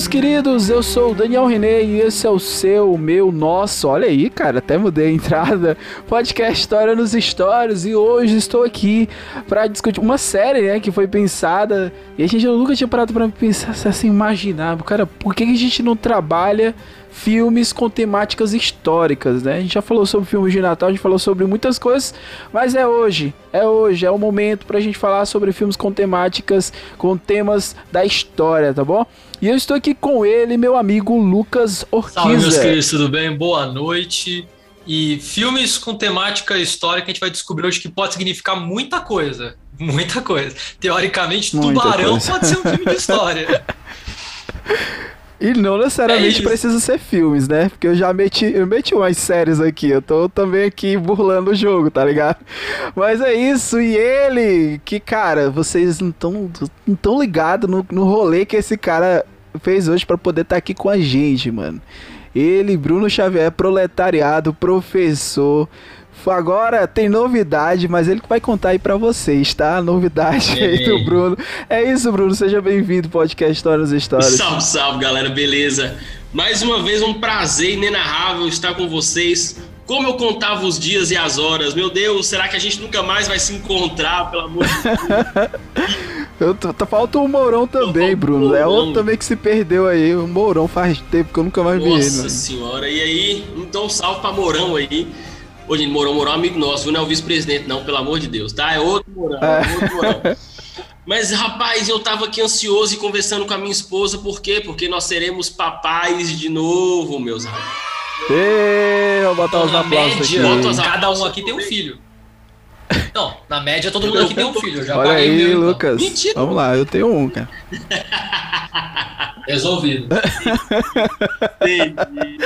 Meus queridos, eu sou o Daniel René e esse é o seu, meu, nosso, olha aí, cara, até mudei a entrada, podcast História nos Stories e hoje estou aqui para discutir uma série, né, que foi pensada e a gente nunca tinha parado para pensar, assim, imaginar, cara, por que a gente não trabalha filmes com temáticas históricas, né? A gente já falou sobre filmes de Natal, a gente falou sobre muitas coisas, mas é hoje, é hoje, é o momento pra gente falar sobre filmes com temáticas, com temas da história, tá bom? E eu estou aqui com ele, meu amigo Lucas Orquiza. Salve, meus queridos, tudo bem? Boa noite. E filmes com temática histórica a gente vai descobrir hoje que pode significar muita coisa. Muita coisa. Teoricamente, muita Tubarão coisa. pode ser um filme de história. E não necessariamente é precisa ser filmes, né? Porque eu já meti, eu meti umas séries aqui. Eu tô também aqui burlando o jogo, tá ligado? Mas é isso. E ele, que cara, vocês não estão não tão ligados no, no rolê que esse cara fez hoje para poder estar tá aqui com a gente, mano. Ele, Bruno Xavier, proletariado, professor, Agora tem novidade, mas ele vai contar aí para vocês, tá? Novidade aí do Bruno. É isso, Bruno. Seja bem-vindo ao podcast Histórias Histórias. Salve, salve, galera. Beleza? Mais uma vez, um prazer inenarrável estar com vocês. Como eu contava os dias e as horas. Meu Deus, será que a gente nunca mais vai se encontrar, pelo amor de Deus? Eu, tá, falta o Mourão também, Bruno. É outro também que se perdeu aí. O Mourão faz tempo que eu nunca mais Nossa vi ele. Nossa senhora. E aí, então salve pra Mourão aí. Ô, gente, Mourão, Mourão é amigo nosso, não é o vice-presidente, não, pelo amor de Deus, tá? É outro Mourão, é, é outro Mourão. Mas, rapaz, eu tava aqui ansioso e conversando com a minha esposa, por quê? Porque nós seremos papais de novo, meus amigos. Ei, vou botar os aplausos aqui. Cada um aqui tem um filho. Não, na média todo mundo aqui tem um filho. já Olha aí, meu, então. Lucas. Então. Mentira. Vamos lá, eu tenho um, cara. Resolvido. Entendi.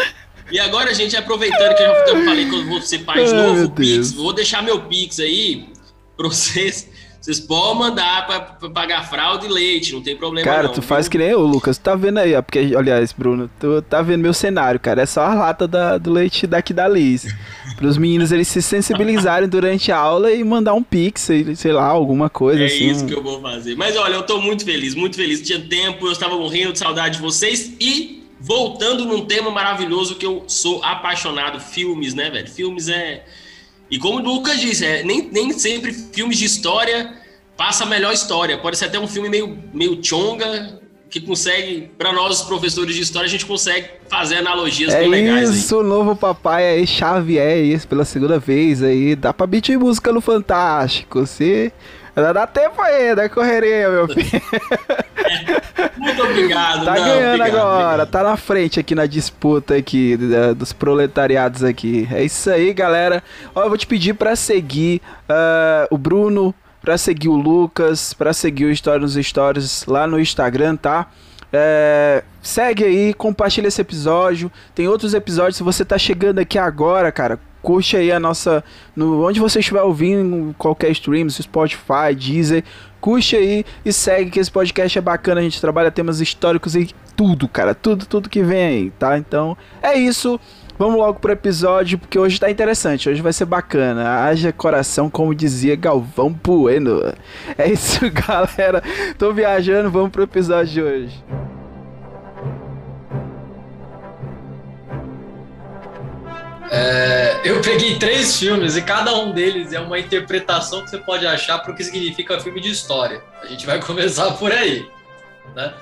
E agora, gente, aproveitando que eu já falei que eu vou ser pai de novo, Pix, vou deixar meu Pix aí pra vocês. Vocês podem mandar pra, pra, pagar fralda e leite, não tem problema Cara, não, tu viu? faz que nem eu, Lucas. Tu tá vendo aí, ó. Porque, aliás, Bruno, tu tá vendo meu cenário, cara. É só a lata da, do leite daqui da Liz. Para os meninos eles se sensibilizarem durante a aula e mandar um pix, sei lá, alguma coisa é assim. É isso que eu vou fazer. Mas olha, eu tô muito feliz, muito feliz. Tinha tempo, eu estava morrendo de saudade de vocês e voltando num tema maravilhoso que eu sou apaixonado, filmes, né, velho? Filmes é. E como o Lucas disse, é, nem, nem sempre filmes de história passa a melhor história. Pode ser até um filme meio, meio chonga, que consegue, para nós, professores de história, a gente consegue fazer analogias é bem legais. Isso, o novo papai aí, Xavier, isso, pela segunda vez aí. Dá pra beat música no Fantástico. Se. Dá tempo aí, dá correria, meu filho. Muito obrigado. Tá não, ganhando obrigado, agora, obrigado. tá na frente aqui na disputa aqui dos proletariados aqui. É isso aí, galera. Ó, eu vou te pedir para seguir uh, o Bruno, para seguir o Lucas, para seguir o História nos Stories lá no Instagram, tá? É, segue aí, compartilha esse episódio. Tem outros episódios. Se você tá chegando aqui agora, cara, curte aí a nossa. No, onde você estiver ouvindo, qualquer stream, Spotify, Deezer, curte aí e segue que esse podcast é bacana. A gente trabalha temas históricos e tudo, cara. Tudo, tudo que vem aí, tá? Então é isso. Vamos logo pro episódio, porque hoje tá interessante, hoje vai ser bacana. Haja coração, como dizia Galvão Bueno. É isso, galera. Tô viajando, vamos pro episódio de hoje. É, eu peguei três filmes e cada um deles é uma interpretação que você pode achar para o que significa filme de história. A gente vai começar por aí, né?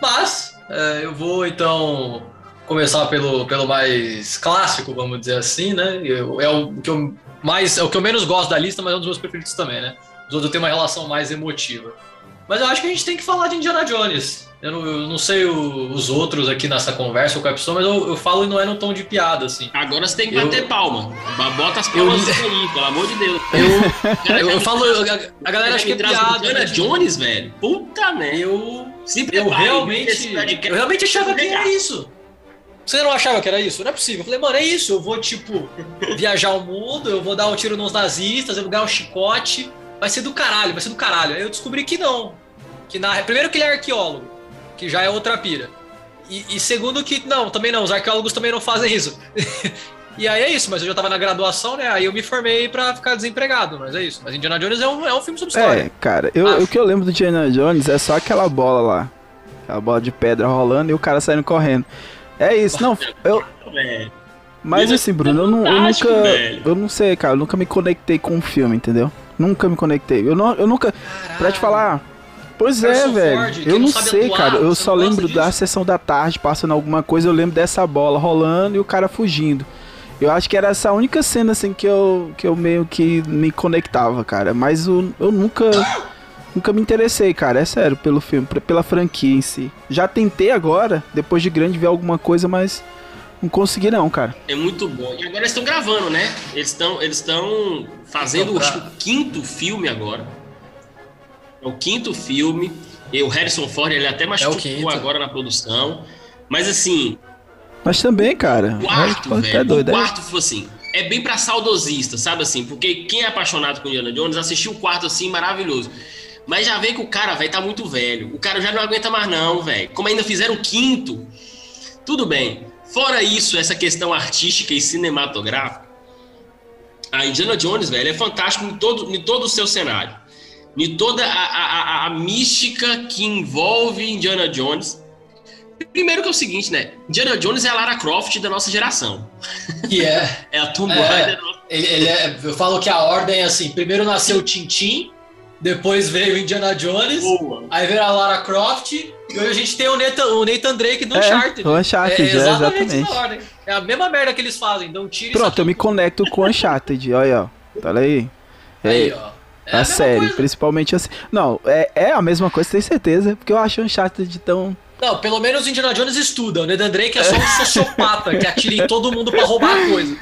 Mas é, eu vou então começar pelo, pelo mais clássico, vamos dizer assim, né? Eu, é o que eu mais é o que eu menos gosto da lista, mas é um dos meus preferidos também, né? Os outros têm uma relação mais emotiva. Mas eu acho que a gente tem que falar de Indiana Jones. Eu não, eu não sei o, os outros aqui nessa conversa com a pessoa, mas eu, eu falo e não é no tom de piada, assim. Agora você tem que bater eu, palma. Bota as palmas eu, aí, pelo amor de Deus. Eu, eu, falo, a, galera acha que é piada. Indiana né? Jones, velho? Puta merda. Eu Se Eu realmente, eu realmente achava que era isso. Você não achava que era isso? Não é possível. Eu falei, mano, é isso. Eu vou, tipo, viajar o mundo, eu vou dar um tiro nos nazistas, eu vou ganhar um chicote. Vai ser do caralho, vai ser do caralho. Aí eu descobri que não. Que na... Primeiro que ele é arqueólogo, que já é outra pira. E, e segundo que, não, também não, os arqueólogos também não fazem isso. e aí é isso, mas eu já tava na graduação, né? Aí eu me formei pra ficar desempregado, mas é isso. Mas Indiana Jones é um, é um filme sobre história. É, cara, eu, Acho. o que eu lembro do Indiana Jones é só aquela bola lá. Aquela bola de pedra rolando e o cara saindo correndo. É isso, não. Eu, mas Ele assim, Bruno, eu, não, eu nunca. velho. Eu não sei, cara, eu nunca me conectei com um filme, entendeu? Nunca me conectei. Eu, não, eu nunca. Pra te falar. Pois é, velho. Ford, eu não sei, atuar, cara. Eu só lembro da disso? sessão da tarde passando alguma coisa. Eu lembro dessa bola rolando e o cara fugindo. Eu acho que era essa única cena assim que eu, que eu meio que me conectava, cara. Mas eu, eu nunca. Nunca me interessei, cara. É sério, pelo filme, pela franquia em si. Já tentei agora, depois de grande, ver alguma coisa, mas não consegui não, cara. É muito bom. E agora eles estão gravando, né? Eles estão eles estão fazendo Então, o quinto filme agora. É o quinto filme. E o Harrison Ford, ele até machucou quinto. agora na produção. Mas assim, Mas também, cara. o a quarto, pode velho, até doido, o é. quarto foi assim. É bem pra saudosista, sabe assim? Porque quem é apaixonado com Indiana Jones assistiu o quarto assim, maravilhoso. Mas já vê que o cara, velho, tá muito velho. O cara já não aguenta mais, não, velho. Como ainda fizeram o quinto, tudo bem. Fora isso, essa questão artística e cinematográfica, a Indiana Jones, velho, é fantástico em todo, em todo o seu cenário. Em toda a, a, a- a mística que envolve Indiana Jones. Primeiro que é o seguinte, né? Indiana Jones é a Lara Croft da nossa geração. Que é. É a Tomb É. Raider nossa Ele, ele é, eu falo que a ordem é assim: primeiro nasceu o Tintin, depois veio o Indiana Jones, boa. aí veio a Lara Croft, e hoje a gente tem o Nathan, o Nathan Drake do É, Uncharted. o Uncharted, é, exatamente. essa ordem. É a mesma merda que eles fazem, dão um tiro Pronto, eu me conecto com Uncharted, olha, ó. Tá aí. e aí, É, ó. É a série, coisa. principalmente assim. Não, é, é a mesma coisa, tenho certeza, porque eu acho Uncharted tão. Não, pelo menos o Indiana Jones estuda. O Nathan Drake é só um sociopata que atira em todo mundo pra roubar a coisa.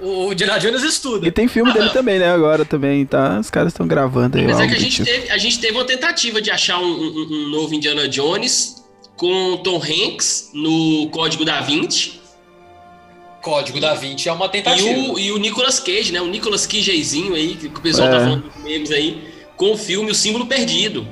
O Indiana Jones estuda. E tem filme dele também, né? Agora também, tá? Os caras estão gravando aí. Mas é que a gente, tipo. teve, a gente teve uma tentativa de achar um, um- um novo Indiana Jones com Tom Hanks no Código da Vinci Código da Vinci é uma e tentativa. o, e o Nicolas Cage, né? O Nicolas Cagezinho aí, que o pessoal tá É. falando dos memes aí, com o filme O Símbolo Perdido.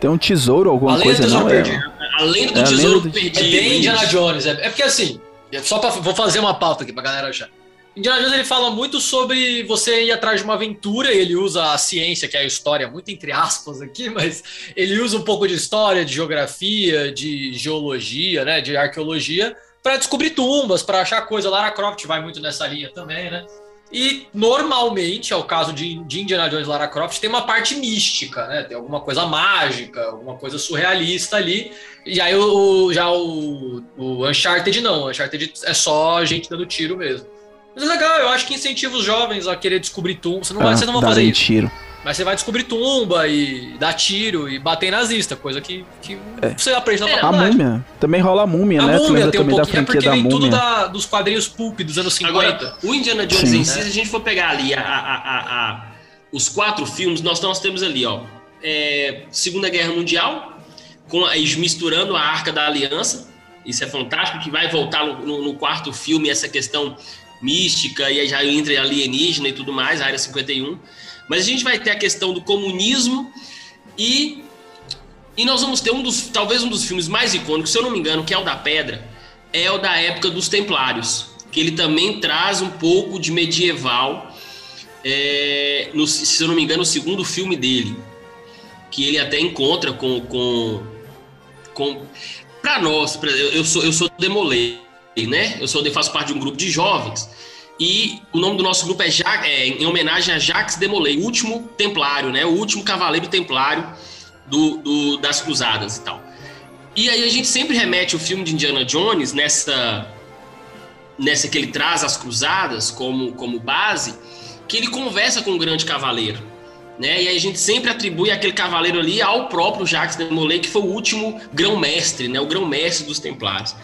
Tem um tesouro, alguma Além coisa, do não? Tesouro É, Perdido. Além do É, Tesouro do- Perdido. É bem isso. Indiana Jones. É, é porque assim, é só pra, vou fazer uma pauta aqui pra galera achar. Indiana Jones ele fala muito sobre você ir atrás de uma aventura, e ele usa a ciência, que é a história, muito entre aspas aqui, mas ele usa um pouco de história, de geografia, de geologia, né, de arqueologia, pra descobrir tumbas, pra achar coisa. Lara Croft vai muito nessa linha também, né? E normalmente, é o caso de, de Indiana Jones e Lara Croft, tem uma parte mística, né? Tem alguma coisa mágica, alguma coisa surrealista ali. E aí o, já o, o Uncharted não, o Uncharted é só gente dando tiro mesmo. Mas é legal, eu acho que incentiva os jovens a querer descobrir tumba. Você não vai, ah, vocês não darem fazer isso. tiro. Mas você vai descobrir tumba e dar tiro e bater em nazista, coisa que, que você aprende na É, A faculdade. múmia. Também rola a múmia, A né? múmia tem um também da pouquinho, é franquia porque da vem tudo múmia? da, dos quadrinhos pulp dos anos 50. Agora, o Indiana Jones Sim. em si, se a gente for pegar ali a- a- a- a- os quatro filmes, nós, nós temos ali, ó, é, Segunda Guerra Mundial, com a, misturando a Arca da Aliança, isso é fantástico, que vai voltar no, no- no quarto filme essa questão mística, e aí já entra alienígena e tudo mais, a Área 51. Mas a gente vai ter a questão do comunismo e, e nós vamos ter um dos, talvez um dos filmes mais icônicos, se eu não me engano, que é o da Pedra, é o da época dos Templários, que ele também traz um pouco de medieval, é, no, se eu não me engano, o segundo filme dele, que ele até encontra com. com, com para nós, pra- eu, eu sou, eu sou Demolei, né? Eu sou, eu faço parte de um grupo de jovens. E o nome do nosso grupo é, ja, é em homenagem a Jacques Demolay, o último templário, né? O último cavaleiro templário do, do- das cruzadas e tal. E aí a gente sempre remete o filme de Indiana Jones nessa nessa que ele traz as cruzadas como, como base, que ele conversa com o grande cavaleiro. Né? E aí a gente sempre atribui aquele cavaleiro ali ao próprio Jacques de Molay, que foi o último grão-mestre, né? o grão-mestre dos Templários.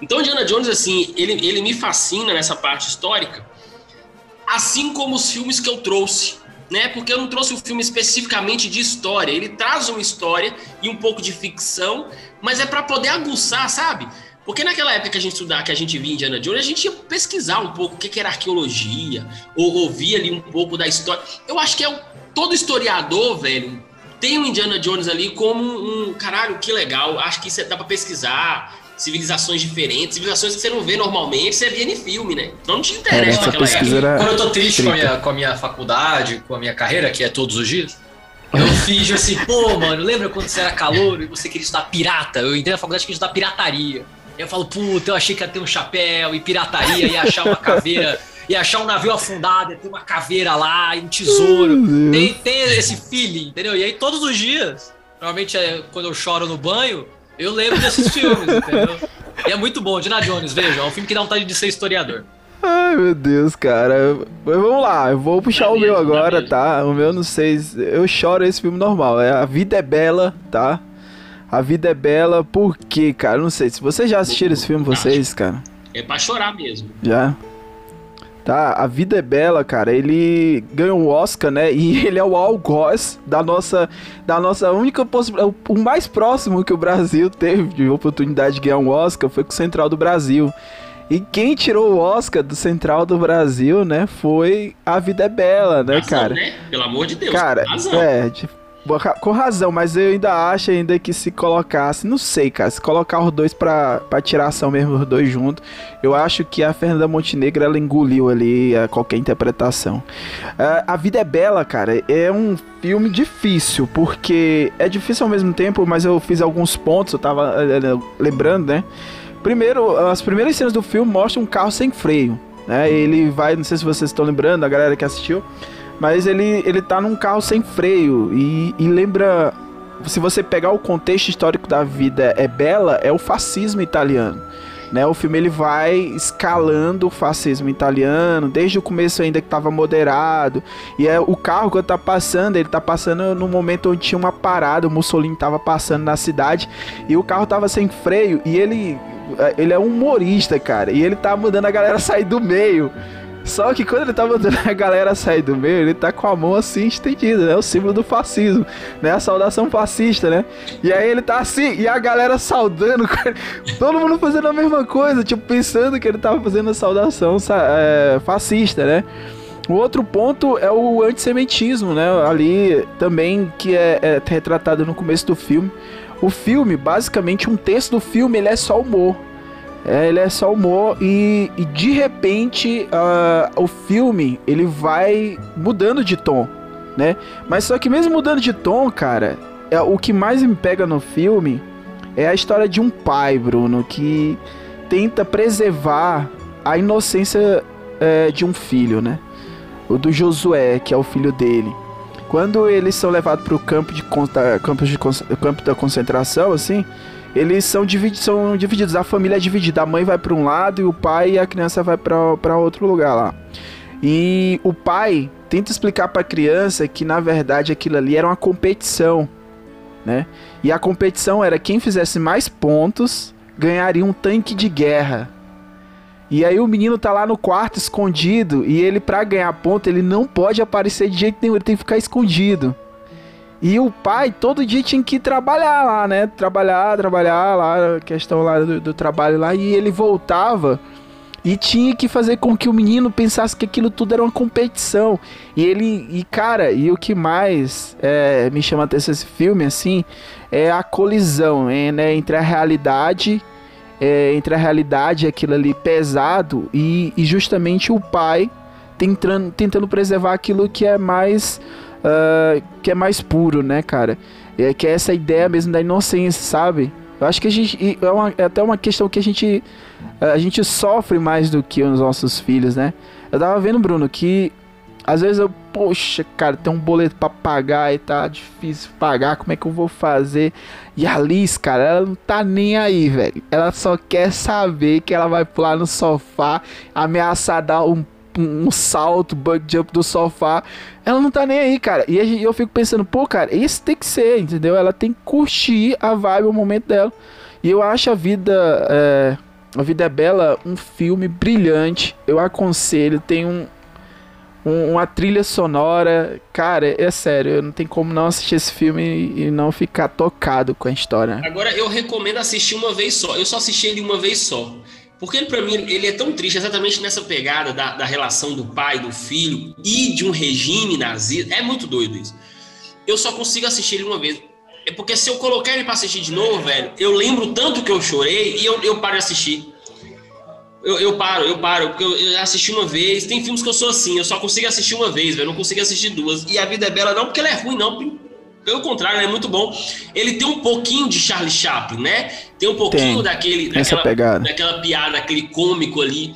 Então, Indiana Jones, assim, ele, ele me fascina nessa parte histórica, assim como os filmes que eu trouxe né? Porque eu não trouxe um filme especificamente de história. Ele traz uma história e um pouco de ficção, mas é para poder aguçar, sabe? Porque naquela época que a gente estudava, que a gente via Indiana Jones, a gente ia pesquisar um pouco o que, era arqueologia, ou ouvir ali um pouco da história. Eu acho que é todo historiador, velho, tem o Indiana Jones ali como um, caralho, que legal. Acho que isso é, dá para pesquisar civilizações diferentes, civilizações que você não vê normalmente, você vê em filme, né? Então não te interessa é, naquela época. Era... Quando eu tô triste com a, minha, com a minha faculdade, com a minha carreira, que é todos os dias, eu fiz assim, pô, mano, lembra quando você era calor e você queria estudar pirata? Eu entrei na faculdade e queria estudar pirataria. Eu falo, puta, eu achei que ia ter um chapéu e pirataria, ia achar uma caveira, ia achar um navio afundado, ia ter uma caveira lá e um tesouro. Tem, tem esse feeling, entendeu? E aí todos os dias, normalmente é quando eu choro no banho, eu lembro desses filmes, entendeu? E é muito bom, Dina Jones, veja, é um filme que dá vontade de ser historiador. Ai, meu Deus, cara. Vamos lá, eu vou puxar o meu agora, tá? O meu não sei. Eu choro esse filme normal. É A Vida é Bela, tá? A Vida é Bela, por quê, cara? Não sei. Se vocês já assistiram esse filme, vocês, cara? É pra chorar mesmo. Já? Tá, A Vida é Bela, cara, ele ganhou um Oscar, né? E ele é o algoz da nossa, da nossa única possibilidade. O mais próximo que o Brasil teve de oportunidade de ganhar um Oscar foi com o Central do Brasil. E quem tirou o Oscar do Central do Brasil, né, foi A Vida é Bela, né, razão, cara? Né? Pelo amor de Deus. Cara, é, com razão, mas eu ainda acho ainda que se colocasse, não sei, cara, se colocar os dois pra, pra tiração mesmo, os dois juntos, eu acho que a Fernanda Montenegro, ela engoliu ali uh, qualquer interpretação. Uh, a Vida é Bela, cara, é um filme difícil, porque é difícil ao mesmo tempo, mas eu fiz alguns pontos, eu tava uh, lembrando, né? Primeiro, as primeiras cenas do filme mostram um carro sem freio, né? Ele vai, não sei se vocês estão lembrando, a galera que assistiu, mas ele, ele tá num carro sem freio e, e lembra. Se você pegar o contexto histórico da vida é bela, é o fascismo italiano. Né, o filme ele vai escalando o fascismo italiano, desde o começo ainda que estava moderado. E é o carro que tá passando, ele tá passando no momento onde tinha uma parada, o Mussolini tava passando na cidade e o carro tava sem freio e ele ele é um humorista, cara, e ele tá mandando a galera sair do meio. Só que quando ele tá mandando a galera sair do meio, ele tá com a mão assim estendida, né? O símbolo do fascismo, né? A saudação fascista, né? E aí ele tá assim, e a galera saudando, todo mundo fazendo a mesma coisa, tipo, pensando que ele tava fazendo a saudação é, fascista, né? O outro ponto é o antissemitismo, né? Ali também que é, é retratado no começo do filme. O filme, basicamente, um terço do filme ele é só humor. É, ele é só humor e, e de repente uh, o filme ele vai mudando de tom, né? Mas só que mesmo mudando de tom, cara, é, o que mais me pega no filme é a história de um pai, Bruno, que tenta preservar a inocência é, de um filho, né? O do Josué, que é o filho dele. Quando eles são levados para o campo de, campo de campo da concentração, assim, eles são, dividi são divididos. A família é dividida. A mãe vai para um lado e o pai e a criança vai para outro lugar lá. E o pai tenta explicar para a criança que na verdade aquilo ali era uma competição, né? E a competição era quem fizesse mais pontos ganharia um tanque de guerra. E aí o menino tá lá no quarto escondido e ele para ganhar ponto ele não pode aparecer de jeito nenhum, ele tem que ficar escondido. E o pai todo dia tinha que trabalhar lá, né? Trabalhar, trabalhar lá, questão lá do, do, trabalho lá. E ele voltava e tinha que fazer com que o menino pensasse que aquilo tudo era uma competição. E ele, e cara, e o que mais é, me chama atenção esse filme, assim, é a colisão é, né, entre a realidade, é, entre a realidade, aquilo ali pesado, e, e justamente o pai tentando, tentando preservar aquilo que é mais uh, que é mais puro, né, cara? É, que é essa ideia mesmo da inocência, sabe? Eu acho que a gente. É, uma, é até uma questão que a gente. A gente sofre mais do que os nossos filhos, né? Eu tava vendo, Bruno, que às vezes eu, poxa, cara, tem um boleto pra pagar e tá difícil pagar, como é que eu vou fazer? E a Liz, cara, ela não tá nem aí, velho. Ela só quer saber que ela vai pular no sofá, ameaçar dar um um, salto, bug jump do sofá. Ela não tá nem aí, cara. E eu fico pensando, pô, cara, esse tem que ser, entendeu? Ela tem que curtir a vibe, o momento dela. E eu acho a vida. É, a Vida é Bela um filme brilhante. Eu aconselho. Tem um, um- uma trilha sonora. Cara, é sério, não tem como não assistir esse filme e não ficar tocado com a história. Agora, eu recomendo assistir uma vez só. Eu só assisti ele uma vez só. Porque ele, pra mim, ele é tão triste exatamente nessa pegada da, da relação do pai, do filho e de um regime nazista. É muito doido isso. Eu só consigo assistir ele uma vez. É porque se eu colocar ele pra assistir de novo, velho, eu lembro tanto que eu chorei e eu, eu paro de assistir. Eu, eu paro, eu paro, porque eu, eu assisti uma vez. Tem filmes que eu sou assim, eu só consigo assistir uma vez, velho. Eu não consigo assistir duas. E A Vida é Bela não porque ela é ruim, não. Pelo contrário, ele é muito bom. Ele tem um pouquinho de Charlie Chaplin, né? Tem um pouquinho Tem. daquele. Daquela, pegada. daquela piada, aquele cômico ali,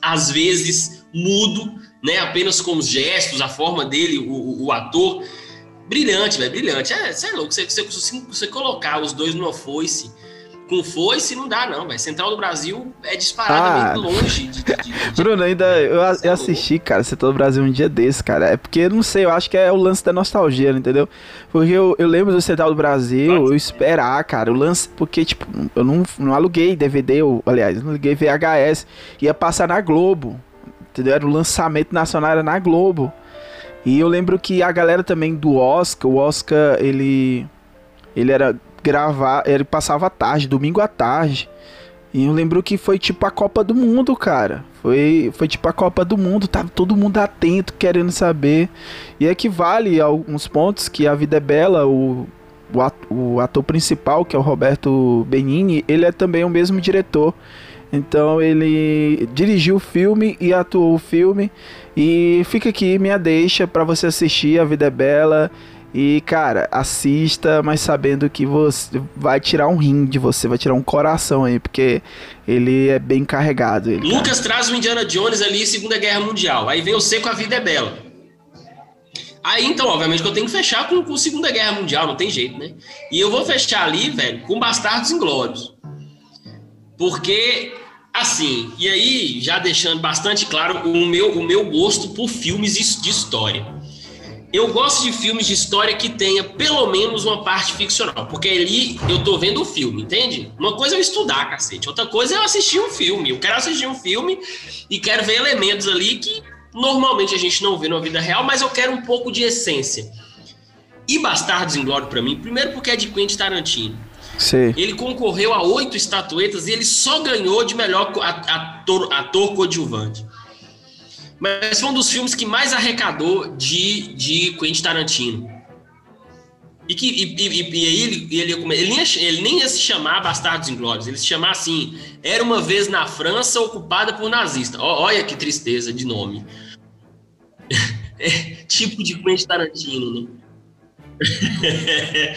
às vezes mudo, né? Apenas com os gestos, a forma dele, o, o- ator. Brilhante, velho, brilhante. É, você é louco. Você, você- você colocar os dois numa foice. Com foice não dá, não, velho. Central do Brasil é disparadamente Ah. longe de. de- de- Bruno, ainda eu, eu assisti, cara, Você todo Brasil um dia desse, cara. É porque, não sei, eu acho que é o lance da nostalgia, entendeu? Porque eu, eu lembro do Central do Brasil, eu esperar, cara, o lance, porque, tipo, eu não, não aluguei DVD, ou, aliás, não liguei VHS, ia passar na Globo, entendeu? Era o lançamento nacional, era na Globo. E eu lembro que a galera também do Oscar, o Oscar, ele, ele era gravar, ele passava à tarde, domingo à tarde. E eu lembro que foi tipo a Copa do Mundo, cara. Foi, foi tipo a Copa do Mundo, tava todo mundo atento, querendo saber. E é que vale alguns pontos que A Vida é Bela, o, o, at- o ator principal, que é o Roberto Benini, ele é também o mesmo diretor. Então ele dirigiu o filme e atuou o filme. E fica aqui minha deixa pra você assistir A Vida é Bela. E, cara, assista, mas sabendo que você vai tirar um rim de você, vai tirar um coração aí, porque ele é bem carregado. Ele, cara. Lucas traz o Indiana Jones ali, Segunda Guerra Mundial. Aí vem o seco, a vida é bela. Aí, então, obviamente, que eu tenho que fechar com, com Segunda Guerra Mundial, não tem jeito, né? E eu vou fechar ali, velho, com Bastardos Inglórios. Porque, assim, e aí, já deixando bastante claro o meu, o meu gosto por filmes de história. Eu gosto de filmes de história que tenha pelo menos uma parte ficcional, porque ali eu tô vendo o filme, entende? Uma coisa é eu estudar, cacete, outra coisa é eu assistir um filme. Eu quero assistir um filme e quero ver elementos ali que normalmente a gente não vê na vida real, mas eu quero um pouco de essência. E Bastardos Inglórios pra mim, primeiro porque é de Quentin Tarantino. Sei. Ele concorreu a oito estatuetas e ele só ganhou de melhor ator, ator coadjuvante. Mas foi um dos filmes que mais arrecadou de, de Quentin Tarantino. E, que, e, e, e- aí ele, ele, ele, nem ele nem ia se chamar Bastardos Inglórios, ele se chamar assim, Era uma vez na França ocupada por nazista. Ó, olha que tristeza de nome. É tipo de Quentin Tarantino, né?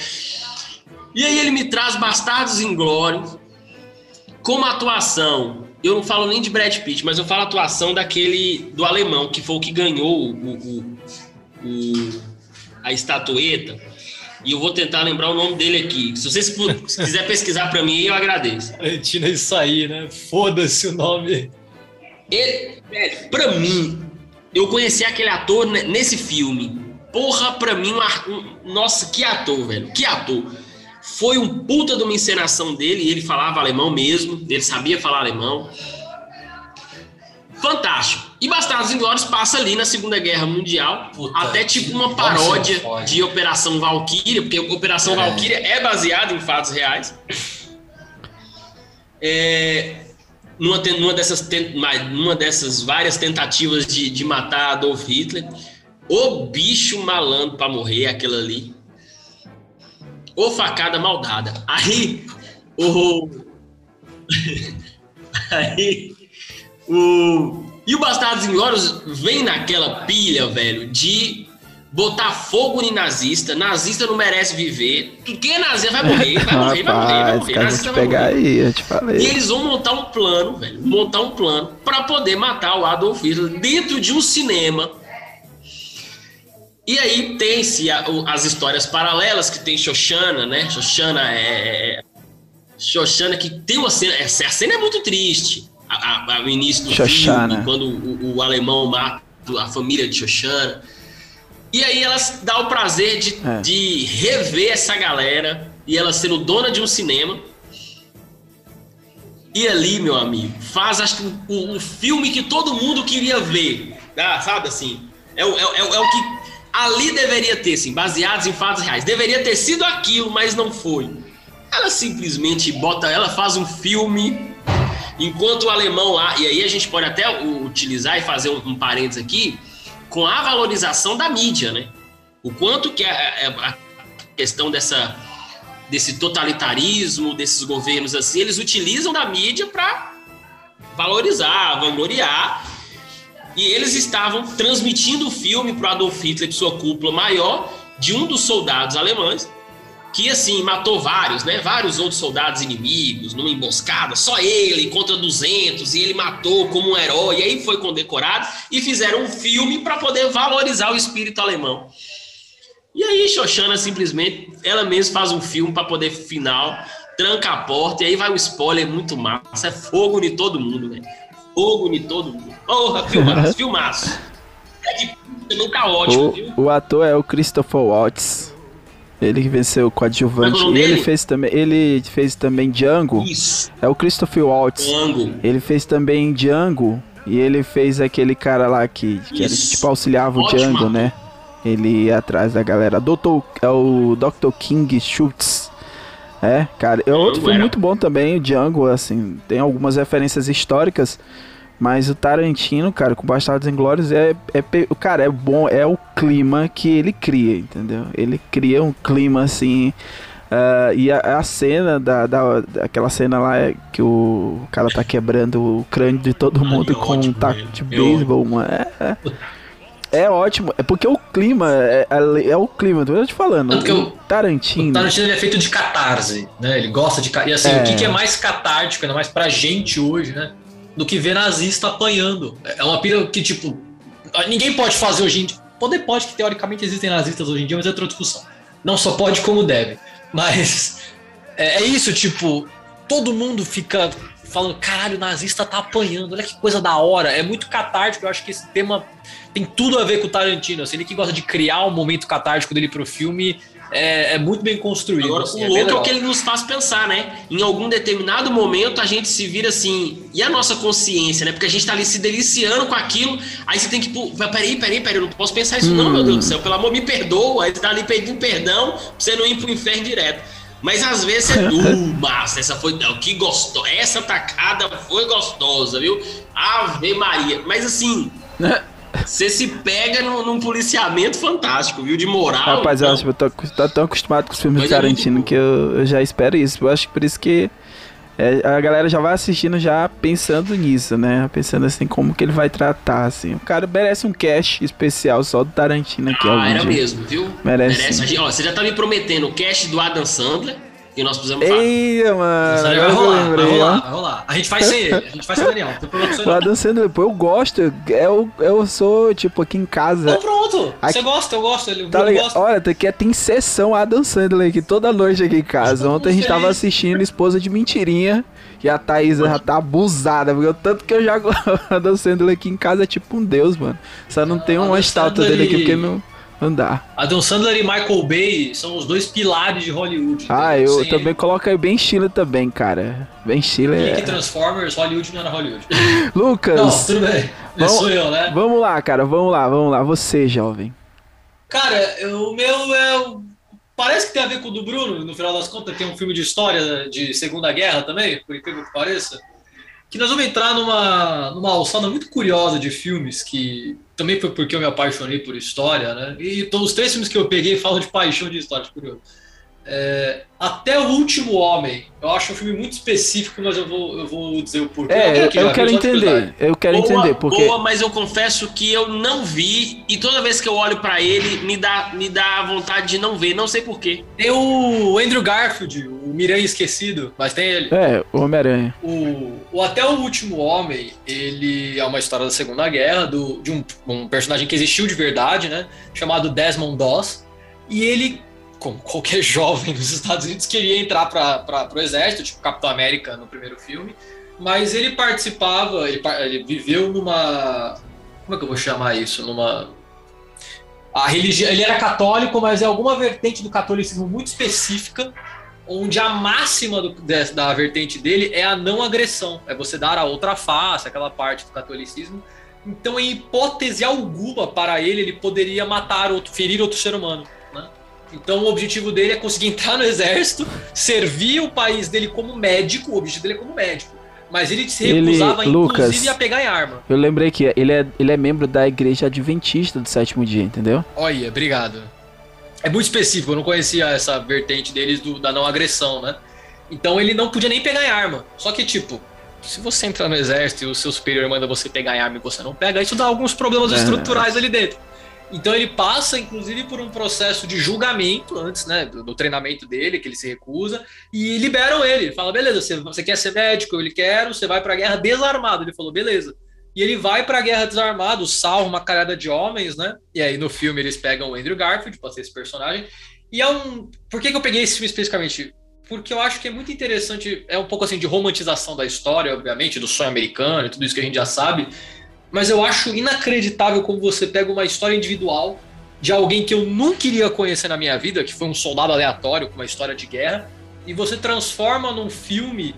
E aí ele me traz Bastardos Inglórios com uma atuação. Eu não falo nem de Brad Pitt, mas eu falo a atuação daquele do alemão, que foi o que ganhou o, o- o- a estatueta. E eu vou tentar lembrar o nome dele aqui. Se vocês se quiser pesquisar para mim, eu agradeço. Valentina, isso aí, né? Foda-se o nome. Ele, velho, pra mim, eu conheci aquele ator ne- nesse filme. Porra, pra mim, um- nossa, que ator, velho, que ator. Foi um puta de uma encenação dele, e ele falava alemão mesmo, ele sabia falar alemão. Fantástico. E Bastardos Inglórios passa ali na Segunda Guerra Mundial, Puta, até tipo uma paródia fode. de Operação Valkyria, porque Operação É. Valkyria é baseada em fatos reais. É, numa, numa dessas, numa dessas várias tentativas de, de matar Adolf Hitler. O bicho malandro pra morrer, aquilo ali. Ô facada maldada. Aí, o. Aí, o. E o Bastardos Inglórios vem naquela pilha, velho, de botar fogo em nazista. Nazista não merece viver. Quem é nazista vai morrer, vai morrer, vai morrer, vai morrer. Nazista vai pegar morrer. aí, eu te E falei. eles vão montar um plano, velho. Montar um plano para poder matar o Adolf Hitler dentro de um cinema. E aí tem-se as histórias paralelas que tem Xoxana, né? Xoxana é. é- Xoxana que tem uma cena. A cena é muito triste. A, a- a- o início do Xoxana. filme, quando o, o alemão mata a família de Xoxana. E aí elas dá o prazer de, É. de rever essa galera e ela sendo dona de um cinema. E ali, meu amigo, faz acho que o, o filme que todo mundo queria ver. Ah, sabe assim? É, é, é, é o que ali deveria ter, assim, baseados em fatos reais. Deveria ter sido aquilo, mas não foi. Ela simplesmente bota, ela faz um filme, enquanto o alemão lá, e aí a gente pode até utilizar e fazer um, um parênteses aqui, com a valorização da mídia, né? O quanto que é, é a questão dessa, desse totalitarismo, desses governos assim, eles utilizam da mídia para valorizar, vangloriar. E eles estavam transmitindo o filme para Adolf Hitler e sua cúpula maior de um dos soldados alemães que assim matou vários, né? Vários outros soldados inimigos numa emboscada, só ele contra 200 e ele matou como um herói, e aí foi condecorado e fizeram um filme para poder valorizar o espírito alemão. E aí Xoxana simplesmente ela mesma faz um filme para poder final, tranca a porta e aí vai o spoiler muito massa, é fogo em todo mundo, velho. Fogo em todo mundo. Porra, filmaço, filmaço. É também tá ótimo, viu? O, o ator é o Christopher Waltz. Ele que venceu o coadjuvante. É o nome E ele fez também. Ele fez também Django. Isso, É o Christopher Waltz. ângulo. Ele fez também Django. E ele fez aquele cara lá que, que era, tipo auxiliava o Django, né? Ele ia atrás da galera. Doutor, é o Dr. King Schultz. É, cara. É outro filme muito bom também, o Django, assim. Tem algumas referências históricas. Mas o Tarantino, cara, com Bastardos Inglórios é, é. Cara, é bom, é o clima que ele cria, entendeu? Ele cria um clima assim. ah, e a, a cena da, da. Aquela cena lá é que o cara tá quebrando o crânio de todo mundo é com um taco de beisebol, mano. É, é, é ótimo. É porque o clima. É, é, é o clima, tô te falando. É porque o Tarantino. O Tarantino é feito de catarse, né? Ele gosta de. E assim, É. o que, que é mais catártico, ainda mais pra gente hoje, né? Do que ver nazista apanhando. É uma pira que, tipo, ninguém pode fazer hoje em dia. Poder pode, que teoricamente existem nazistas hoje em dia, mas é outra discussão. Não só pode como deve. Mas é, é isso, tipo, todo mundo fica falando, caralho, o nazista tá apanhando, olha que coisa da hora. É muito catártico, eu acho que esse tema tem tudo a ver com o Tarantino. Assim, ele que gosta de criar um momento catártico dele pro filme é, é muito bem construído. Agora, assim, o é louco é o que ele nos faz pensar, né? Em algum determinado momento a gente se vira assim, e a nossa consciência, né? Porque a gente tá ali se deliciando com aquilo, aí você tem que, pô, peraí, peraí, peraí, eu não posso pensar isso, não, Hum. meu Deus do céu, pelo amor, me perdoa, aí você tá ali pedindo perdão pra você não ir pro inferno direto. Mas às vezes você. Uh, massa, essa foi. não, Que gostosa. Essa tacada foi gostosa, viu? Ave Maria. Mas assim. Você se pega num, num policiamento fantástico, viu? De moral. Rapaz, eu então. acho que eu tô, tô tão acostumado com os filmes é muito Tarantino bom. que eu, eu já espero isso. Eu acho que por isso que é, a galera já vai assistindo já pensando nisso, né? Pensando assim, como que ele vai tratar, assim. O cara merece um cast especial só do Tarantino aqui. Ah, era dia. mesmo, viu? Merece. Gente- ó, você já tá me prometendo o cast do Adam Sandler e nós precisamos. Eita, mano. Vai rolar, vai lembrei, ó. rolar, vai rolar. A gente faz sem ele, a gente faz sem o Daniel. Tem O Adam Sandler, pô, eu gosto. Eu, eu sou, tipo, aqui em casa. Então pronto, Aqui- você gosta, eu gosto. Ele, Tá eu gosto. Olha, tem, que, tem sessão Adam Sandler aqui toda noite aqui em casa. Ontem a gente tava assistindo Esposa de Mentirinha. E a Thaís já tá abusada, porque o tanto que eu já gosto do Adam Sandler aqui em casa é tipo um deus, mano. Só não tem Adam uma estátua dele aqui porque não, não dá. Adam Sandler e Michael Bay são os dois pilares de Hollywood. Ah, entendeu? eu também coloco aí bem Chile também, cara. Bem Chile ele, é. Transformers, Hollywood não era Hollywood. Lucas, Não, tudo bem. Vamos- Sou eu, né? vamos lá, cara, vamos lá, vamos lá. Você, jovem. Cara, o meu é. Parece que tem a ver com o do Bruno, no final das contas, tem um filme de história de Segunda Guerra também, por incrível que pareça. Que nós vamos entrar numa, numa alçada muito curiosa de filmes, que também foi porque eu me apaixonei por história, né? E to- os três filmes que eu peguei falam de paixão de história, curioso. É, Até o Último Homem. Eu acho um filme muito específico, mas eu vou, eu vou dizer o porquê. É, eu, eu quero entender. Eu quero boa, entender, porque. boa, mas eu confesso que eu não vi e toda vez que eu olho pra ele me dá, me dá vontade de não ver, não sei porquê. Tem o Andrew Garfield, o Miranha Esquecido, mas tem ele. É, o Homem-Aranha. O, o Até o Último Homem, ele é uma história da Segunda Guerra, do, de um, um personagem que existiu de verdade, né? Chamado Desmond Doss. E ele, como qualquer jovem nos Estados Unidos, queria entrar para o exército, tipo Capitão América no primeiro filme. Mas ele participava, ele, ele viveu numa. Como é que eu vou chamar isso? Numa. A religião, ele era católico, mas é alguma vertente do catolicismo muito específica, onde a máxima do- da vertente dele é a não agressão, é você dar a outra face, aquela parte do catolicismo. Então, em hipótese alguma para ele, ele poderia matar outro, ferir outro ser humano. Né? Então, o objetivo dele é conseguir entrar no exército, servir o país dele como médico. O objetivo dele é como médico. Mas ele se Ele- recusava, Lucas, inclusive, a pegar em arma. Eu lembrei que ele é, ele é membro da igreja adventista do sétimo dia, entendeu? Olha, obrigado. É muito específico, eu não conhecia essa vertente deles do- da não agressão, né? Então ele não podia nem pegar em arma. Só que, tipo, se você entrar no exército e o seu superior manda você pegar em arma e você não pega, isso dá alguns problemas É. estruturais ali dentro. Então ele passa, inclusive, por um processo de julgamento antes, né, do, treinamento dele, que ele se recusa, e liberam ele. Ele fala, beleza, você, você quer ser médico? Ele quer, você vai pra guerra desarmado. Ele falou, beleza. E ele vai pra guerra desarmado, salva uma carada de homens, né? E aí no filme eles pegam o Andrew Garfield pra ser esse personagem. E é um. Por que, que eu peguei esse filme especificamente? Porque eu acho que é muito interessante, é um pouco assim de romantização da história, obviamente, do sonho americano e tudo isso que a gente já sabe. Mas eu acho inacreditável como você pega uma história individual de alguém que eu nunca iria conhecer na minha vida, que foi um soldado aleatório com uma história de guerra, e você transforma num filme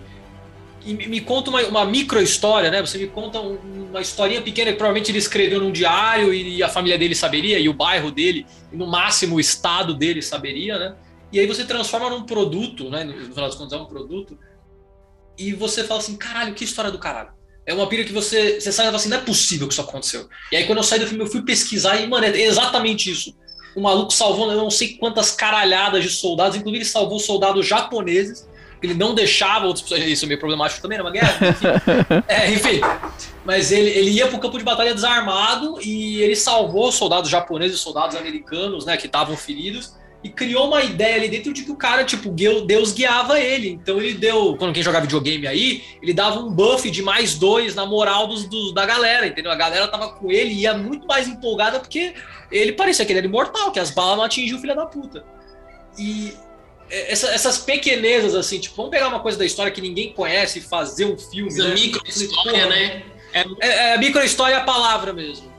e me conta uma, uma micro história, né? Você me conta um- uma historinha pequena que provavelmente ele escreveu num diário e a família dele saberia, e o bairro dele, e no máximo o estado dele saberia, né? E aí você transforma num produto, né? No final das contas é um produto, e você fala assim, caralho, que história do caralho. É uma pira que você, você sai e fala assim, não é possível que isso aconteceu. E aí quando eu saí do filme, eu fui pesquisar e, mano, é exatamente isso. O maluco salvou eu não sei quantas caralhadas de soldados, inclusive ele salvou soldados japoneses, ele não deixava outros pessoas. Isso é meio problemático também numa guerra. Enfim. é, enfim. Mas ele, ele ia pro campo de batalha desarmado e ele salvou soldados japoneses e soldados americanos, né, que estavam feridos. E criou uma ideia ali dentro de que o cara, tipo, Deus guiava ele. Então ele deu. Quando quem joga videogame aí, ele dava um buff de mais dois na moral dos, dos- da galera, entendeu? A galera tava com ele e ia muito mais empolgada porque ele parecia que ele era imortal, que as balas não atingiam o filho da puta. E essa- essas pequenezas, assim, tipo, vamos pegar uma coisa da história que ninguém conhece e fazer um filme. Essa né? micro história, Porra, né? É, é, a micro história é a palavra mesmo.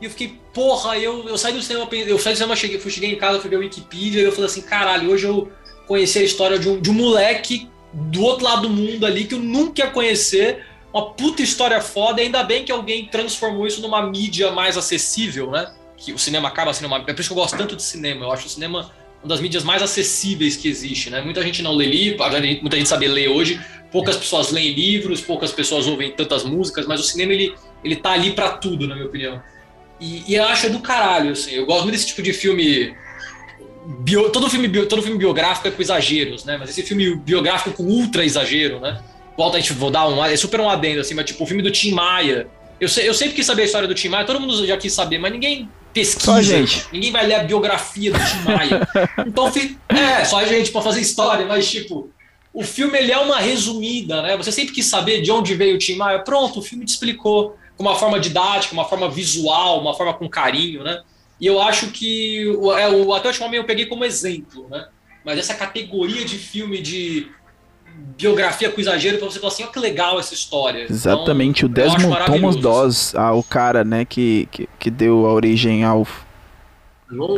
E eu fiquei, porra, eu, eu saí do cinema, eu saí do cinema, cheguei, fui, cheguei em casa, fui ver a Wikipedia e eu falei assim, caralho, hoje eu conheci a história de um, de um moleque do outro lado do mundo ali que eu nunca ia conhecer. Uma puta história foda, e ainda bem que alguém transformou isso numa mídia mais acessível, né? Que o cinema acaba sendo uma. É por isso que eu gosto tanto de cinema. Eu acho o cinema uma das mídias mais acessíveis que existe, né? Muita gente não lê livro, muita gente saber ler hoje, poucas pessoas leem livros, poucas pessoas ouvem tantas músicas, mas o cinema ele, ele tá ali pra tudo, na minha opinião. E, e eu acho é do caralho, assim. Eu gosto muito desse tipo de filme. Bio, todo, filme bio- todo filme biográfico é com exageros, né? Mas esse filme biográfico com ultra exagero, né? Volta a gente vou dar um. É super um adendo, assim, mas tipo, o filme do Tim Maia. Eu, sei, eu sempre quis saber a história do Tim Maia, todo mundo já quis saber, mas ninguém pesquisa. Só gente. Ninguém vai ler a biografia do Tim Maia. Então, é, só a gente pra fazer história, mas tipo, o filme ele é uma resumida, né? Você sempre quis saber de onde veio o Tim Maia. Pronto, o filme te explicou com uma forma didática, uma forma visual, uma forma com carinho, né? E eu acho que o, é, o Até o Último Homem eu peguei como exemplo, né? Mas essa categoria de filme de biografia com exagero, pra você falar assim, olha que legal essa história. Exatamente, Então, o Desmond Thomas. Dawes, ah, o cara, né, que, que, que deu a origem ao...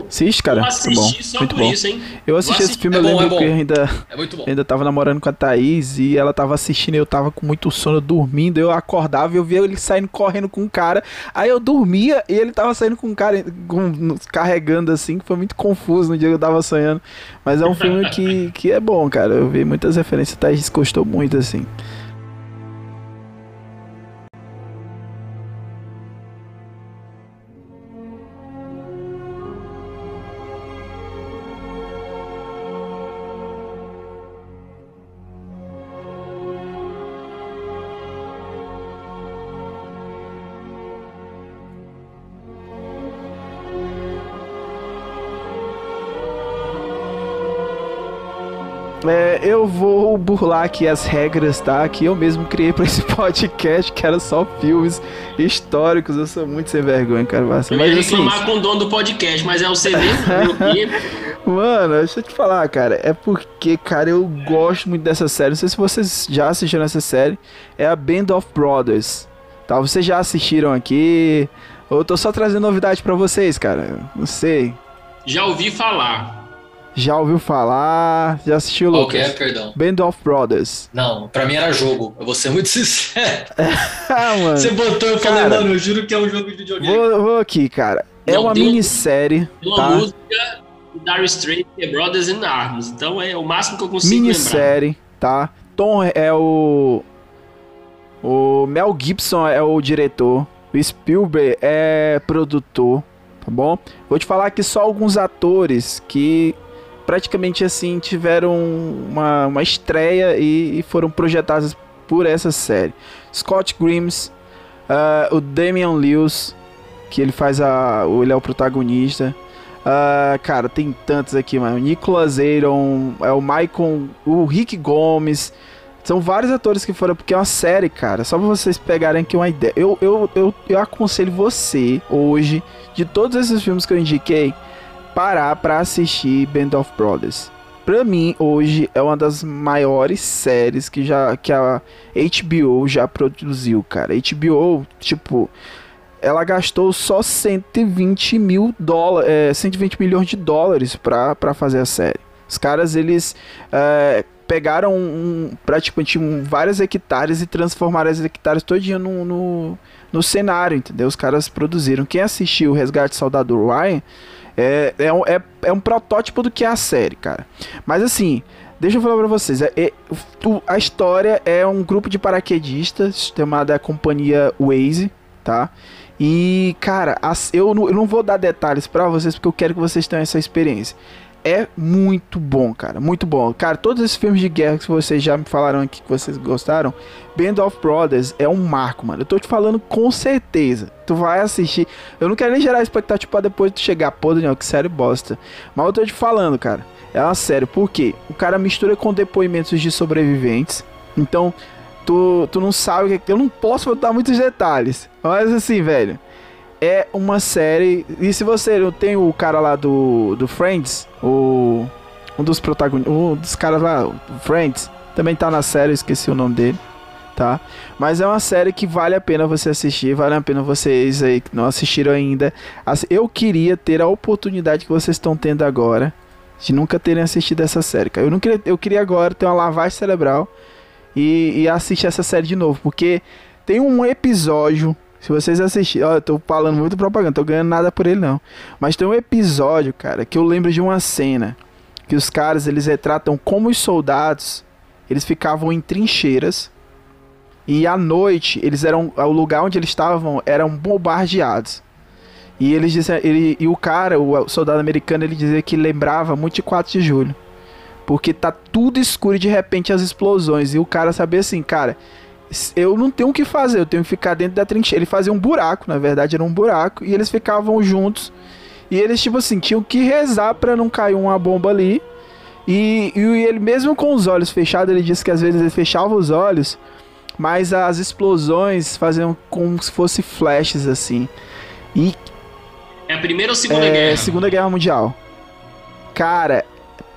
Assiste, cara, vou muito bom, só muito por bom. isso, hein? Eu assisti Vou esse filme, É eu bom, lembro é que eu ainda, É ainda tava namorando com a Thaís e ela tava assistindo e eu tava com muito sono, dormindo, eu acordava e eu via ele saindo correndo com um cara, aí eu dormia e ele tava saindo com um cara, com- carregando assim, que foi muito confuso no dia que eu tava sonhando, mas é um filme que, que é bom, cara, eu vi muitas referências, a Thaís gostou muito, assim. É, eu vou burlar aqui as regras, tá? Que eu mesmo criei pra esse podcast, que era só filmes históricos. Eu sou muito sem vergonha, cara. Mas, Eu ia assim, reclamar com o dono do podcast, mas é o CD mano, deixa eu te falar, cara. É porque, cara, eu gosto muito dessa série. Não sei se vocês já assistiram essa série. É a Band of Brothers. Tá? Vocês já assistiram aqui? Ou eu tô só trazendo novidade pra vocês, cara? Não sei. Já ouvi falar. Já ouviu falar? Já assistiu, Qual Lucas? que é, perdão? Band of Brothers. Não, pra mim era jogo. Eu vou ser muito sincero. Ah, mano. Você botou, eu falei, Cara, mano, eu juro que é um jogo de videogame. Vou, vou aqui, cara. É Não, uma tem um- minissérie, Uma tá? música do Dire Straits que é Brothers in Arms. Então é o máximo que eu consigo lembrar. Minissérie, tá? Tom é o. O Mel Gibson é o diretor. O Spielberg é produtor, tá bom? Vou te falar aqui só alguns atores que praticamente assim tiveram uma, uma estreia e, e foram projetados por essa série. Scott Grimes, ah, o Damian Lewis, que ele faz a. Ele é o protagonista. Ah, cara, tem tantos aqui, mano. O Nicholas Aaron, é o Michael, o Rick Gomes. São vários atores que foram, porque é uma série, cara. Só pra vocês pegarem aqui uma ideia. Eu, eu, eu, eu aconselho você, hoje, de todos esses filmes que eu indiquei, parar pra assistir Band of Brothers. Pra mim, hoje, é uma das maiores séries que, já, que a HBO já produziu, cara. HBO, tipo, ela gastou só 120 mil dólares, é, 120 milhões de dólares pra, pra fazer a série. Os caras, eles é, pegaram um, praticamente um, várias hectares e transformaram as hectares todinha no, no, no cenário, entendeu? Os caras produziram. Quem assistiu o Resgate Soldado Ryan é, é, um- é, é um protótipo do que é a série, cara. Mas assim, deixa eu falar pra vocês. é- é- a história é um grupo de paraquedistas chamada Companhia Waze, tá? E, cara, as- eu, não, eu não vou dar detalhes pra vocês porque eu quero que vocês tenham essa experiência. É muito bom, cara, muito bom. Cara, todos esses filmes de guerra que vocês já me falaram aqui que vocês gostaram, Band of Brothers é um marco, mano. Eu tô te falando com certeza. Tu vai assistir. Eu não quero nem gerar expectativa pra depois tu chegar, pô, Daniel, que série bosta. Mas eu tô te falando, cara. É uma série. Por quê? O cara mistura com depoimentos de sobreviventes. Então, tu, tu não sabe o que. Eu não posso botar muitos detalhes. Mas assim, velho. É uma série. E se você tem o cara lá do, do Friends, o. Um dos protagonistas. Um dos caras lá, Friends, também tá na série, esqueci o nome dele. Tá? Mas é uma série que vale a pena você assistir, vale a pena vocês aí que não assistiram ainda. Eu queria ter a oportunidade que vocês estão tendo agora de nunca terem assistido essa série. Eu, não queria, eu queria agora ter uma lavagem cerebral e, e assistir essa série de novo, porque tem um episódio. Se vocês assistirem, ó, eu tô falando muito propaganda, tô ganhando nada por ele não. Mas tem um episódio, cara, que eu lembro de uma cena que os caras eles retratam como os soldados eles ficavam em trincheiras e à noite eles eram o lugar onde eles estavam eram bombardeados. E eles diziam, ele e o cara, o soldado americano, ele dizia que lembrava muito de 4 de julho. Porque tá tudo escuro e de repente as explosões. E o cara sabia assim, cara, eu não tenho o que fazer, eu tenho que ficar dentro da trincheira. Ele fazia um buraco, na verdade era um buraco, e eles ficavam juntos. E eles, tipo assim, tinham que rezar pra não cair uma bomba ali. E, e ele, mesmo com os olhos fechados, ele disse que às vezes ele fechava os olhos, mas as explosões faziam como se fosse flashes assim. E É a primeira ou segunda é, guerra? Segunda Guerra Mundial. Cara,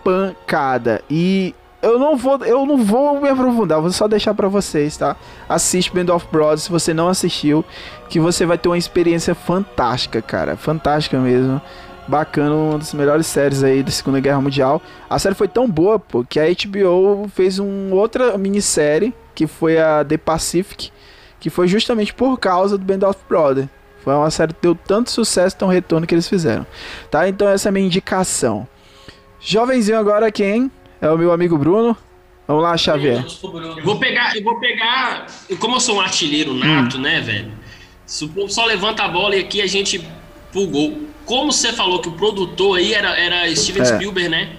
pancada. E eu não vou, eu não vou me aprofundar, vou só deixar pra vocês, tá? Assiste Band of Brothers se você não assistiu, que você vai ter uma experiência fantástica, cara, fantástica mesmo. Bacana, uma das melhores séries aí da Segunda Guerra Mundial. A série foi tão boa, pô, que a HBO fez uma outra minissérie, que foi a The Pacific, que foi justamente por causa do Band of Brothers. Foi uma série que deu tanto sucesso, tão retorno que eles fizeram. Tá? Então essa é a minha indicação. Jovenzinho agora quem? É o meu amigo Bruno. Vamos lá, Xavier. Eu vou pegar, eu vou pegar. Como eu sou um artilheiro Hum. nato, né, velho? Se o povo só levanta a bola e aqui a gente pulgou. Como você falou que o produtor aí era, era Steven É. Spielberg, né?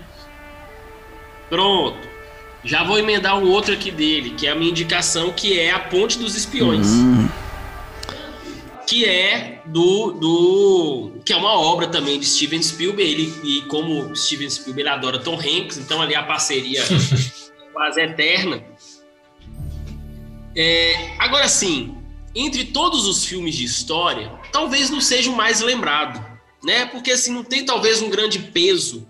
Pronto. Já vou emendar um outro aqui dele, que é a minha indicação, que é A Ponte dos Espiões. Hum, que é do, do que é uma obra também de Steven Spielberg ele, e como Steven Spielberg adora Tom Hanks então ali a parceria quase eterna. É, agora sim entre todos os filmes de história talvez não seja o mais lembrado né? Porque assim não tem talvez um grande peso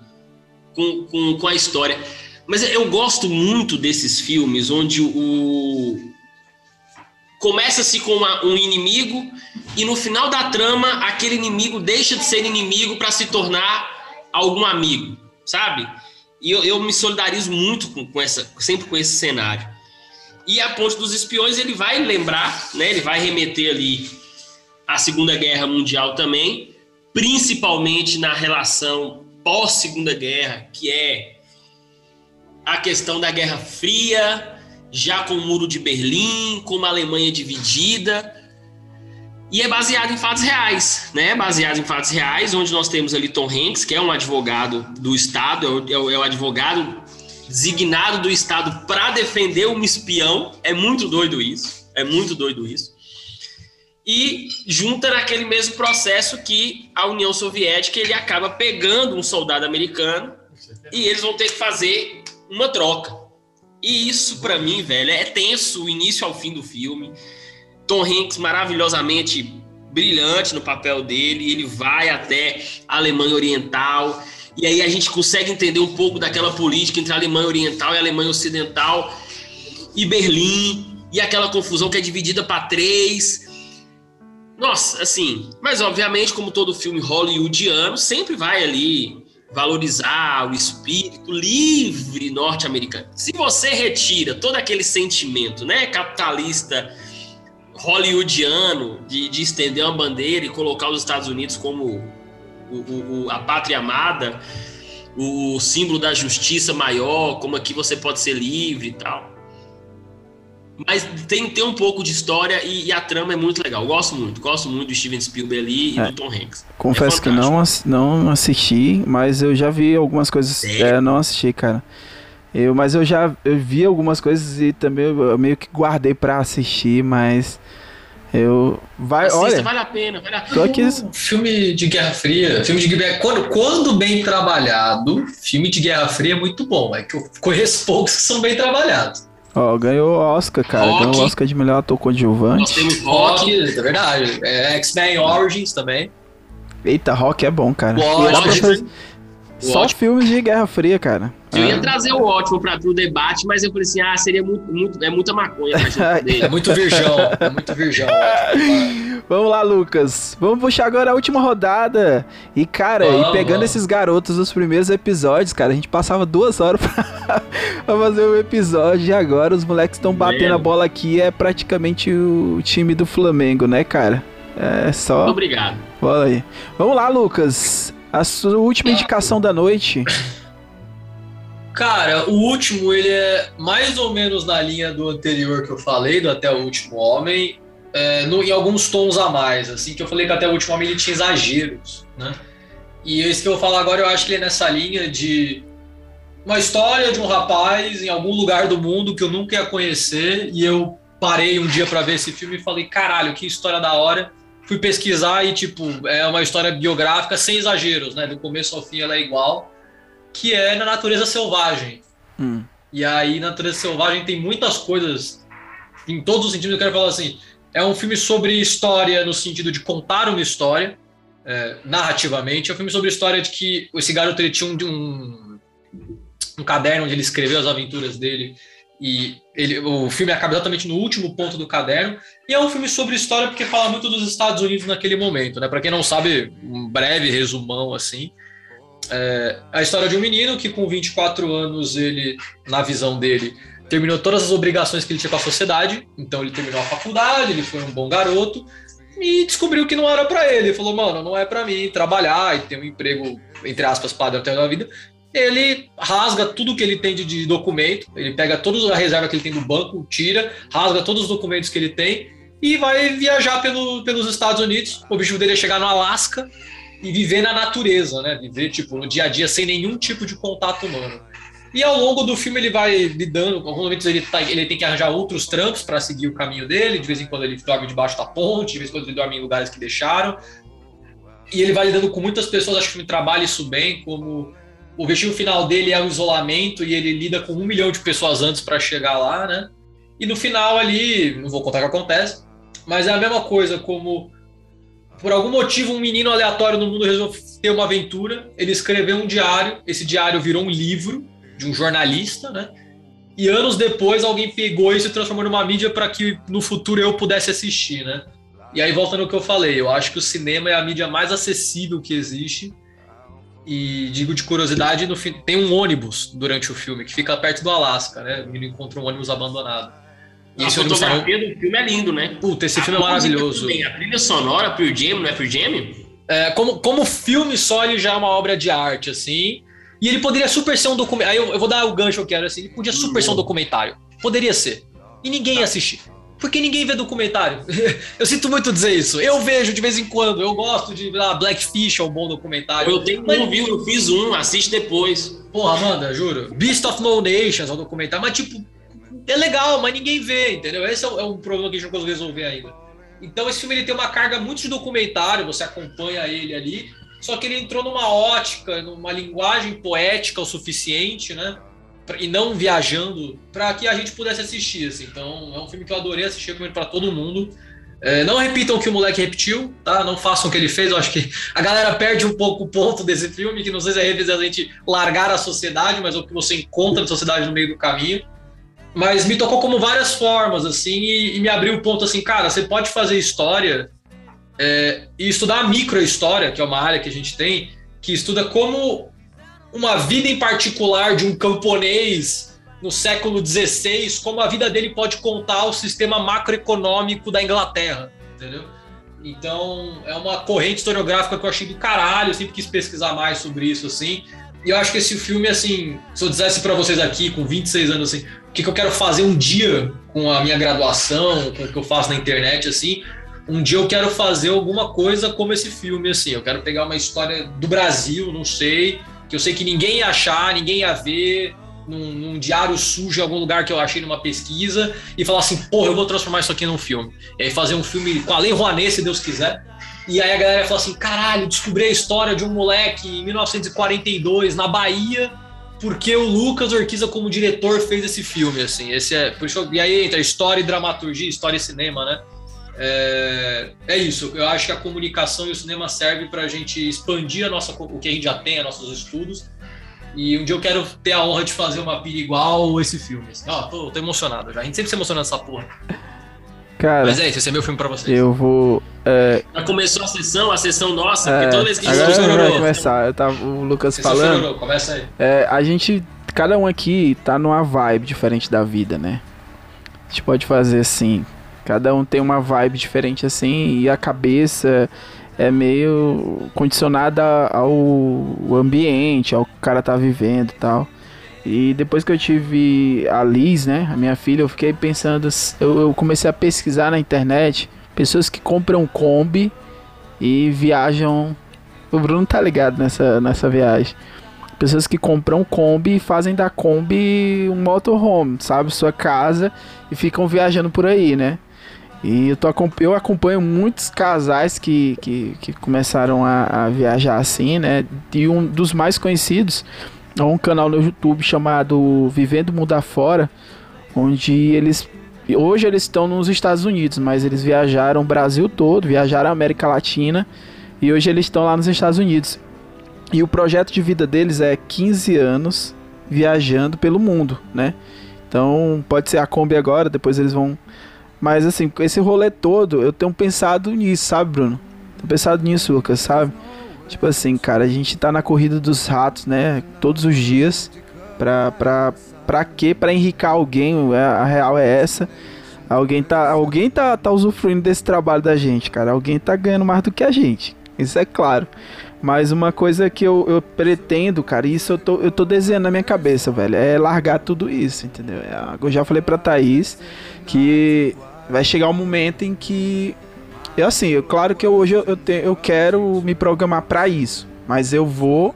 com, com, com a história. Mas eu gosto muito desses filmes onde o começa-se com uma- um inimigo e no final da trama aquele inimigo deixa de ser inimigo para se tornar algum amigo. sabe? E eu, eu me solidarizo muito com, com, essa, sempre com esse cenário. E a Ponte dos Espiões, ele vai lembrar, né? Ele vai remeter ali à Segunda Guerra Mundial também, principalmente na relação pós-Segunda Guerra, que é a questão da Guerra Fria, já com o Muro de Berlim, com uma Alemanha dividida. E é baseado em fatos reais, né? Baseado em fatos reais, onde nós temos ali Tom Hanks, que é um advogado do Estado, é o, é o advogado designado do Estado para defender um espião. É muito doido isso. É muito doido isso. E junta naquele mesmo processo que a União Soviética ele acaba pegando um soldado americano e eles vão ter que fazer uma troca. E isso, para mim, velho, é tenso o início ao fim do filme. Tom Hanks maravilhosamente brilhante no papel dele, ele vai até a Alemanha Oriental, e aí a gente consegue entender um pouco daquela política entre a Alemanha Oriental e a Alemanha Ocidental, e Berlim, e aquela confusão que é dividida para três. Nossa, assim, mas obviamente, como todo filme hollywoodiano, sempre vai ali valorizar o espírito livre norte-americano. Se você retira todo aquele sentimento, né, capitalista hollywoodiano de, de estender uma bandeira e colocar os Estados Unidos como o, o, a pátria amada, o símbolo da justiça maior, como aqui você pode ser livre e tal. Mas tem, tem um pouco de história e, e, a trama é muito legal. Eu gosto muito, gosto muito do Steven Spielberg ali e é. do Tom Hanks. Confesso é que não, não assisti, mas eu já vi algumas coisas. É, não assisti, cara. Eu, mas eu já eu vi algumas coisas e também eu meio que guardei para assistir, mas eu vai, Assista, olha, vale a pena, vale a pena. Tô aqui... Filme de Guerra Fria, filme de guerra, quando, quando bem trabalhado, filme de Guerra Fria é muito bom, é que eu conheço poucos que são bem trabalhados. Ó, ganhou Oscar, cara. Rock. Ganhou Oscar de melhor ator coadjuvante. Nós temos Rock, é verdade. É, X-Men Origins também. Eita, Rock é bom, cara. O Só filmes de Guerra Fria, cara. Eu ia ah. trazer o ótimo para o debate, mas eu falei assim: ah, seria muito, muito é muita maconha pra gente É muito virgão, é muito virgão. Vamos lá, Lucas. Vamos puxar agora a última rodada. E, cara, vamos, e pegando vamos. esses garotos dos primeiros episódios, cara, a gente passava duas horas pra, pra fazer um episódio e agora os moleques estão batendo a bola aqui. É praticamente o time do Flamengo, né, cara? É só. Muito obrigado. Bola aí. Vamos lá, Lucas. A sua última indicação da noite. Cara, o último, ele é mais ou menos na linha do anterior que eu falei, do Até o Último Homem, é, no, em alguns tons a mais, assim, que eu falei que Até o Último Homem ele tinha exageros, né? E esse que eu vou falar agora, eu acho que ele é nessa linha de uma história de um rapaz em algum lugar do mundo que eu nunca ia conhecer, e eu parei um dia para ver esse filme e falei, caralho, que história da hora. Fui pesquisar e, tipo, é uma história biográfica sem exageros, né? Do começo ao fim ela é igual que é na natureza selvagem. Hum. E aí, na natureza selvagem tem muitas coisas, em todos os sentidos, eu quero falar assim, é um filme sobre história no sentido de contar uma história, é, narrativamente, é um filme sobre história de que esse garoto ele tinha um, um, um caderno onde ele escreveu as aventuras dele, e ele, o filme acaba exatamente no último ponto do caderno, e é um filme sobre história porque fala muito dos Estados Unidos naquele momento, né? Para quem não sabe, um breve resumão assim, é, a história de um menino que com 24 anos ele, na visão dele, terminou todas as obrigações que ele tinha com a sociedade. Então ele terminou a faculdade, ele foi um bom garoto e descobriu que não era para ele. Falou, mano, não é para mim trabalhar e ter um emprego entre aspas padrão até a vida. Ele rasga tudo que ele tem de, de documento, ele pega toda a reserva que ele tem no banco, tira, rasga todos os documentos que ele tem e vai viajar pelo, pelos Estados Unidos. O objetivo dele é chegar no Alasca e viver na natureza, né? Viver tipo no dia a dia sem nenhum tipo de contato humano. E ao longo do filme ele vai lidando, alguns momentos ele, tá, ele tem que arranjar outros trampos para seguir o caminho dele, de vez em quando ele dorme debaixo da ponte, de vez em quando ele dorme em lugares que deixaram. E ele vai lidando com muitas pessoas, acho que filme trabalha isso bem, como o objetivo final dele é o isolamento e ele lida com um milhão de pessoas antes para chegar lá, né? E no final ali, não vou contar o que acontece, mas é a mesma coisa como por algum motivo, um menino aleatório no mundo resolveu ter uma aventura. Ele escreveu um diário. Esse diário virou um livro de um jornalista, né? E anos depois, alguém pegou isso e transformou numa mídia para que no futuro eu pudesse assistir, né? E aí volta no que eu falei. Eu acho que o cinema é a mídia mais acessível que existe. E digo de curiosidade, no fi- tem um ônibus durante o filme que fica perto do Alasca, né? O menino encontra um ônibus abandonado. E a tá- fotografia do filme é lindo, né? Puta, esse A filme é maravilhoso. também, A trilha sonora, Pure Jam, não é Pure Jam? É, como, como filme só, ele já é uma obra de arte, assim. E ele poderia super ser um documentário. Aí eu, eu vou dar o gancho que eu quero, assim. Ele podia super ser um documentário. Poderia ser. E ninguém ia assistir. Porque ninguém vê documentário. eu sinto muito dizer isso. Eu vejo de vez em quando. Eu gosto de. Lá, Blackfish é um bom documentário. Eu tenho Mas- um, viu? Eu fiz um, assiste depois. Porra, Amanda, juro. Beast of No Nations é um documentário, mas tipo, é legal, mas ninguém vê, entendeu? Esse é, um- é um problema que a gente não conseguiu resolver ainda. Então esse filme ele tem uma carga muito de documentário, você acompanha ele ali, só que ele entrou numa ótica, numa linguagem poética o suficiente, né? E não viajando, para que a gente pudesse assistir. Assim. Então é um filme que eu adorei assistir, recomendo para todo mundo. É, não repitam o que o moleque repetiu, tá? Não façam o que ele fez. Eu acho que a galera perde um pouco o ponto desse filme, que não sei se é revisamente largar a sociedade, mas é o que você encontra na sociedade no meio do caminho. Mas me tocou como várias formas, assim, e, e me abriu o ponto assim, cara, você pode fazer história é, e estudar a microhistória, que é uma área que a gente tem, que estuda como uma vida em particular de um camponês no século XVI, como a vida dele pode contar o sistema macroeconômico da Inglaterra, entendeu? Então, é uma corrente historiográfica que eu achei do caralho, eu sempre quis pesquisar mais sobre isso, assim. E eu acho que esse filme, assim, se eu dissesse para vocês aqui, com 26 anos, assim, o que, que eu quero fazer um dia com a minha graduação, com o que eu faço na internet, assim, um dia eu quero fazer alguma coisa como esse filme, assim. Eu quero pegar uma história do Brasil, não sei, que eu sei que ninguém ia achar, ninguém ia ver, num, num diário sujo em algum lugar que eu achei numa pesquisa, e falar assim, porra, eu vou transformar isso aqui num filme. E aí fazer um filme com a Lei Rouanet, se Deus quiser. E aí a galera fala assim, caralho, descobri a história de um moleque em 1942, na Bahia, porque o Lucas Orquiza, como diretor, fez esse filme, assim. Esse é, por isso, e aí entra história e dramaturgia, história e cinema, né? É, é isso, eu acho que a comunicação e o cinema serve para a gente expandir a nossa, o que a gente já tem, nossos estudos. E um dia eu quero ter a honra de fazer uma pilha igual esse filme. Assim. Ó, tô, tô emocionado já. A gente sempre se emociona nessa porra. Cara, Mas é isso, esse é meu filme pra vocês. eu vou. É, Já começou a sessão, a sessão nossa, é, porque toda vez que a gente agora vai Chororô. começar. Eu tava, o Lucas falando. o Começa aí. É, a gente, cada um aqui tá numa vibe diferente da vida, né? A gente pode fazer assim, cada um tem uma vibe diferente assim e a cabeça é meio condicionada ao ambiente, ao que o cara tá vivendo e tal. E depois que eu tive a Liz, né, a minha filha, eu fiquei pensando, eu, eu comecei a pesquisar na internet pessoas que compram Kombi e viajam. O Bruno tá ligado nessa, nessa viagem. Pessoas que compram Kombi e fazem da Kombi um motorhome, sabe? Sua casa e ficam viajando por aí, né? E eu, tô, eu acompanho muitos casais que, que, que começaram a, a viajar assim, né? E um dos mais conhecidos é um canal no YouTube chamado Vivendo Mundo Afora, onde eles. Hoje eles estão nos Estados Unidos, mas eles viajaram o Brasil todo, viajaram a América Latina e hoje eles estão lá nos Estados Unidos. E o projeto de vida deles é 15 anos viajando pelo mundo, né? Então pode ser a Kombi agora, depois eles vão. Mas assim, com esse rolê todo, eu tenho pensado nisso, sabe, Bruno? Tenho pensado nisso, Lucas, sabe? Tipo assim, cara, a gente tá na corrida dos ratos, né? Todos os dias. Pra, pra, pra quê? Pra enricar alguém. é, A real é essa. Alguém tá, alguém tá, tá usufruindo desse trabalho da gente, cara. Alguém tá ganhando mais do que a gente. Isso é claro. Mas uma coisa que eu, eu pretendo, cara, isso eu tô, eu tô desenhando na minha cabeça, velho, é largar tudo isso, entendeu? É, Eu já falei pra Thaís que vai chegar um momento em que. Eu, assim, eu, claro que eu, hoje eu, eu, te- eu quero me programar pra isso, mas eu vou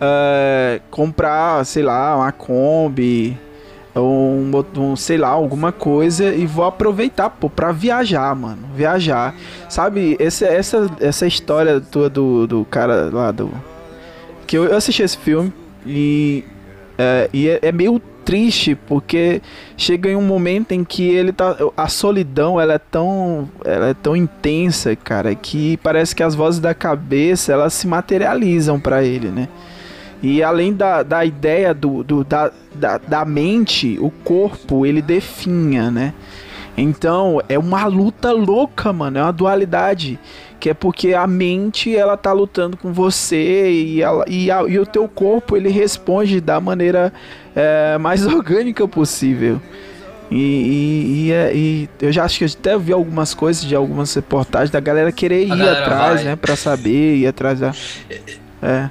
é, comprar, sei lá, uma Kombi, um, um, sei lá, alguma coisa e vou aproveitar, pô, pra viajar, mano. Viajar. Sabe, esse, essa, essa história tua do, do cara lá do. Que eu, eu assisti esse filme e. É, e é, é meio triste porque chega em um momento em que ele tá. A solidão ela é tão. Ela é tão intensa, cara, que parece que as vozes da cabeça elas se materializam pra ele, né? E além da, da ideia do, do, da, da, da mente, o corpo ele definha, né? Então é uma luta louca, mano. É uma dualidade que é porque a mente ela tá lutando com você e, ela, e, a, e o teu corpo ele responde da maneira é, mais orgânica possível. E, e, e, é, e, eu já acho que eu até vi algumas coisas de algumas reportagens da galera querer ir galera atrás, vai. né? Pra saber, ir atrás da. É.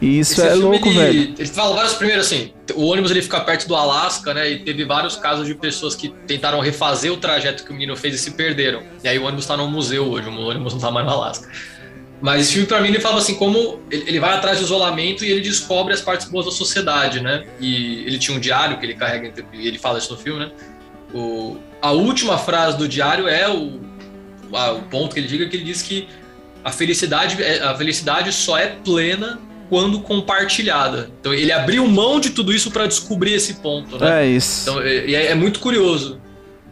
E isso Esse é louco, ele, velho. Ele fala vários primeiros assim, o ônibus ele fica perto do Alasca, né? E teve vários casos de pessoas que tentaram refazer o trajeto que o menino fez e se perderam. E aí o ônibus tá no museu hoje, o ônibus não tá mais no Alasca. Mas esse filme, para mim, ele fala assim, como ele vai atrás do isolamento e ele descobre as partes boas da sociedade, né? E ele tinha um diário que ele carrega, e ele fala isso no filme, né? O, a última frase do diário é o, a, o ponto que ele diga, que ele diz que a felicidade, é, a felicidade só é plena quando compartilhada. Então ele abriu mão de tudo isso para descobrir esse ponto, né? É isso. Então, é, é, é muito curioso.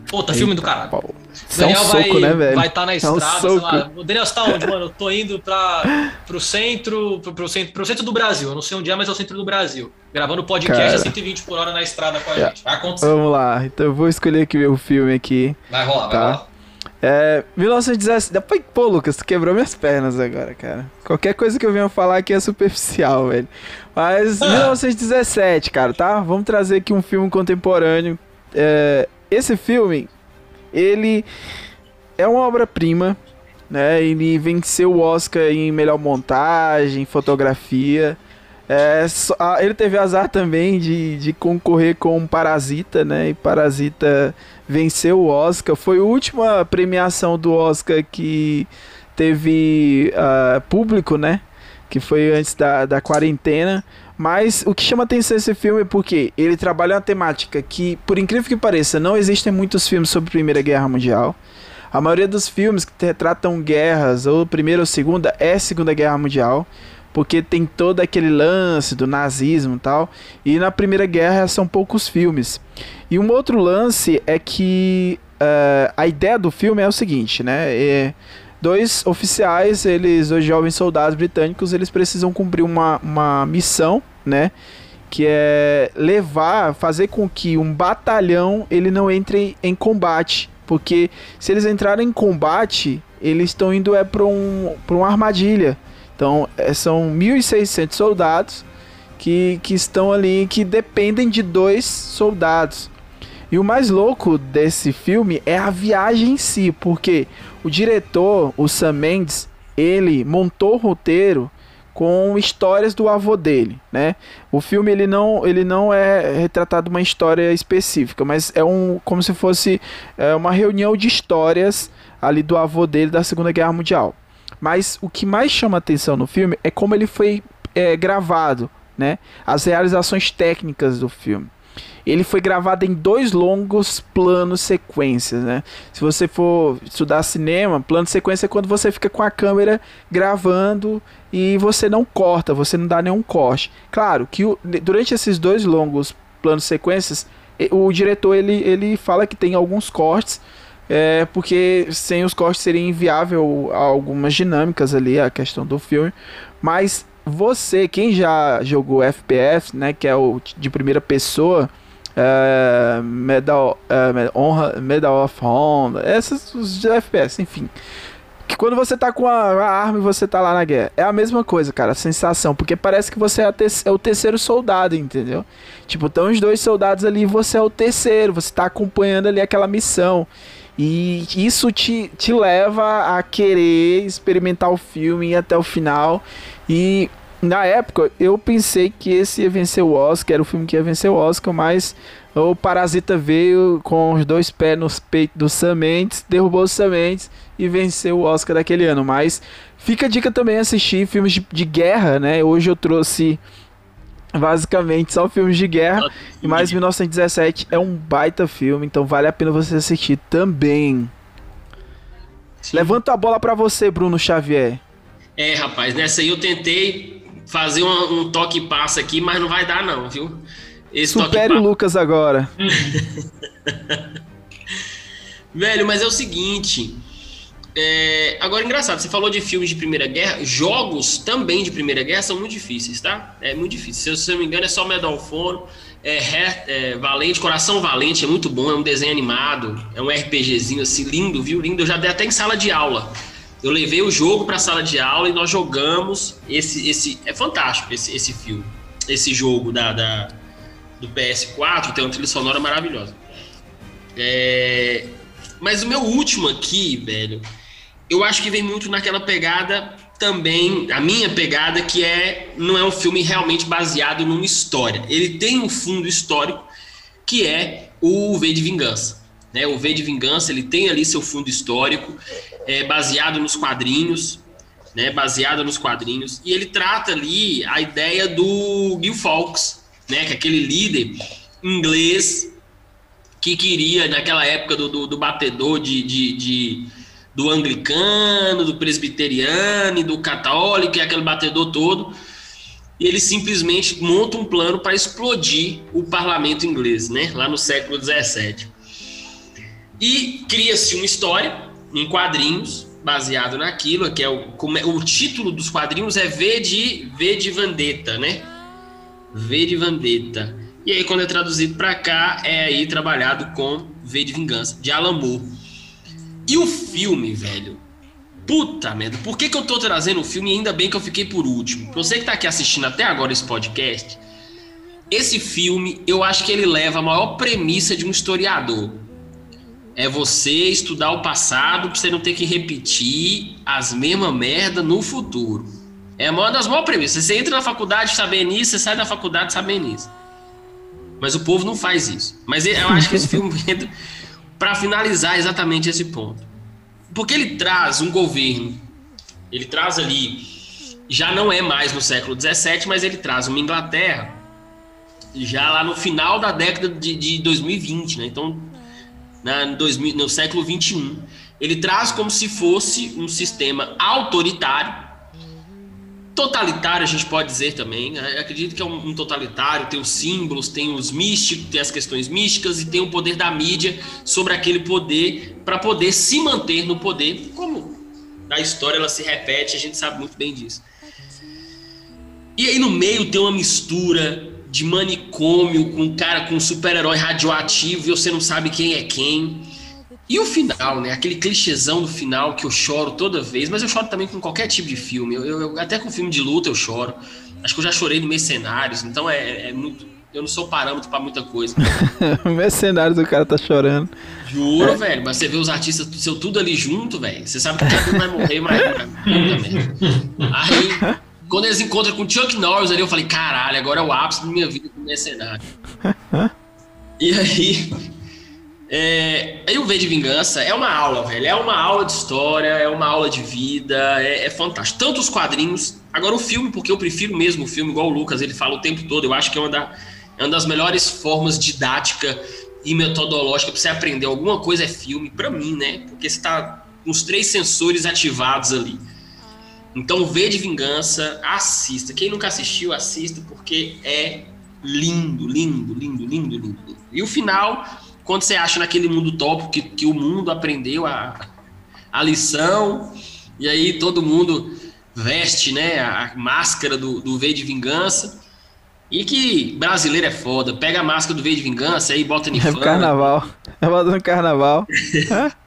Pô, tá filme do caralho. Pau. Daniel é um vai, soco, né, velho? vai estar tá na estrada, é um sei lá. O Daniel, você tá onde, mano? Eu tô indo pra, pro centro, pro, pro, centro, pro centro do Brasil. Eu não sei onde é, mas é o centro do Brasil. Gravando podcast Cara. a 120 por hora na estrada com a é. gente. Vai acontecer. Vamos lá. Então eu vou escolher aqui o filme aqui. Vai rolar, tá? vai rolar. É, 1917. Pô, Lucas, tu quebrou minhas pernas agora, cara. Qualquer coisa que eu venha falar aqui é superficial, velho. Mas, 1917, cara, tá? Vamos trazer aqui um filme contemporâneo. É, esse filme, ele é uma obra-prima, né? Ele venceu o Oscar em melhor montagem, fotografia. É, só, ele teve azar também de, de concorrer com Parasita, né? E Parasita venceu o Oscar. Foi a última premiação do Oscar que teve uh, público, né? Que foi antes da, da quarentena. Mas o que chama atenção esse filme é porque ele trabalha uma temática que, por incrível que pareça, não existem muitos filmes sobre a Primeira Guerra Mundial. A maioria dos filmes que retratam guerras, ou Primeira ou Segunda, é Segunda Guerra Mundial porque tem todo aquele lance do nazismo e tal. E na Primeira Guerra são poucos filmes. E um outro lance é que uh, a ideia do filme é o seguinte, né? É, dois oficiais, eles, dois jovens soldados britânicos, eles precisam cumprir uma, uma missão, né? Que é levar, fazer com que um batalhão ele não entre em combate. Porque se eles entrarem em combate, eles estão indo é para um, uma armadilha. Então, é, são 1.600 soldados que, que estão ali, que dependem de dois soldados. E o mais louco desse filme é a viagem em si, porque o diretor, o Sam Mendes, ele montou o roteiro com histórias do avô dele, né? O filme ele não, ele não é retratado uma história específica, mas é um como se fosse é, uma reunião de histórias ali do avô dele da Segunda Guerra Mundial. Mas o que mais chama atenção no filme é como ele foi é, gravado, né? As realizações técnicas do filme. Ele foi gravado em dois longos planos sequências, né? Se você for estudar cinema, plano sequência é quando você fica com a câmera gravando e você não corta, você não dá nenhum corte. Claro que o, durante esses dois longos planos sequências, o diretor ele, ele fala que tem alguns cortes é, porque sem os cortes seria inviável algumas dinâmicas ali, a questão do filme. Mas você, quem já jogou FPS, né, que é o de primeira pessoa, é, Medal, é, Honra, Medal of Honor, esses os de FPS, enfim. Que quando você tá com a, a, arma e você tá lá na guerra, é a mesma coisa, cara, a sensação, porque parece que você é, te, é o terceiro soldado, entendeu? Tipo, estão os dois soldados ali e você é o terceiro, você tá acompanhando ali aquela missão. E isso te, te leva a querer experimentar o filme e até o final. E na época eu pensei que esse ia vencer o Oscar, era o filme que ia vencer o Oscar, mas o Parasita veio com os dois pés nos peitos do Sam Mendes, derrubou o Sam Mendes e venceu o Oscar daquele ano. Mas fica a dica também assistir filmes de, de guerra, né? Hoje eu trouxe basicamente só filmes de guerra. E mais 1917 é um baita filme, então vale a pena você assistir também. Sim. Levanta a bola para você, Bruno Xavier. É, rapaz, nessa aí eu tentei fazer um, um toque e passa aqui, mas não vai dar não, viu? Esse Supere o Lucas agora. Velho, mas é o seguinte, é, agora, engraçado, você falou de filmes de Primeira Guerra, jogos também de Primeira Guerra são muito difíceis, tá? É muito difícil. Se eu não me engano, é só Medal of Honor, é, é, Valente, Coração Valente, é muito bom, é um desenho animado, é um RPGzinho assim, lindo, viu? Lindo, eu já dei até em sala de aula. Eu levei o jogo para a sala de aula e nós jogamos esse esse é fantástico esse, esse filme, esse jogo da, da do PS4 tem uma trilha sonora maravilhosa. É, mas o meu último aqui, velho, eu acho que vem muito naquela pegada também, a minha pegada que é não é um filme realmente baseado numa história. Ele tem um fundo histórico que é o V de Vingança. Né? O V de Vingança ele tem ali seu fundo histórico, é, baseado nos quadrinhos, né? baseado nos quadrinhos, e ele trata ali a ideia do Guy Fawkes, né? que é aquele líder inglês que queria, naquela época do, do, do batedor de, de, de, do anglicano, do presbiteriano e do católico, e aquele batedor todo, e ele simplesmente monta um plano para explodir o parlamento inglês, né? lá no século XVII. E cria-se uma história em quadrinhos baseado naquilo, que é o, é, o título dos quadrinhos é V de, v de Vendetta, né? V de Vendetta. E aí, quando é traduzido para cá, é aí trabalhado com V de Vingança, de Alan Moore. E o filme, velho? Puta merda, por que, que eu tô trazendo o filme ainda bem que eu fiquei por último? Pra você que tá aqui assistindo até agora esse podcast, esse filme, eu acho que ele leva a maior premissa de um historiador. É você estudar o passado pra você não ter que repetir as mesmas merda no futuro. É uma das maiores premissas. Você entra na faculdade sabendo isso, você sai da faculdade sabendo isso. Mas o povo não faz isso. Mas eu acho que esse filme entra para finalizar exatamente esse ponto. Porque ele traz um governo, ele traz ali, já não é mais no século XVII, mas ele traz uma Inglaterra já lá no final da década de, de 2020, né? Então, na, 2000, no século 21. Ele traz como se fosse um sistema autoritário totalitário, a gente pode dizer também. Eu acredito que é um, totalitário, tem os símbolos, tem os místicos, tem as questões místicas e tem o poder da mídia sobre aquele poder para poder se manter no poder, como na história ela se repete, a gente sabe muito bem disso. E aí no meio tem uma mistura de manicômio com um cara com um super-herói radioativo e você não sabe quem é quem. E o final, né? Aquele clichêzão do final que eu choro toda vez, mas eu choro também com qualquer tipo de filme. Eu, eu até com filme de luta eu choro. Acho que eu já chorei no Mercenários, então é, é muito. Eu não sou parâmetro para muita coisa. Mercenários o cara tá chorando. Juro, é. velho, mas você vê os artistas seu tudo ali junto, velho. Você sabe que cada um vai morrer, mas. Aí, quando eles encontram com o Chuck Norris ali, eu falei, caralho, agora é o ápice da minha vida com mercenário. e aí, é, aí o V de Vingança é uma aula, velho. É uma aula de história, é uma aula de vida, é, é, fantástico. Tanto os quadrinhos, agora o filme, porque eu prefiro mesmo o filme, igual o Lucas, ele fala o tempo todo. Eu acho que é uma, da, é uma das melhores formas didática e metodológica para você aprender alguma coisa é filme, para mim, né? Porque você tá com os três sensores ativados ali. Então, o V de Vingança, assista. Quem nunca assistiu, assista, porque é lindo, lindo, lindo, lindo, lindo. E o final quando você acha naquele mundo utópico que, que o mundo aprendeu a, a lição, e aí todo mundo veste né, a máscara do, do V de Vingança. E que brasileiro é foda. Pega a máscara do V de Vingança aí bota no É carnaval. É bota no carnaval.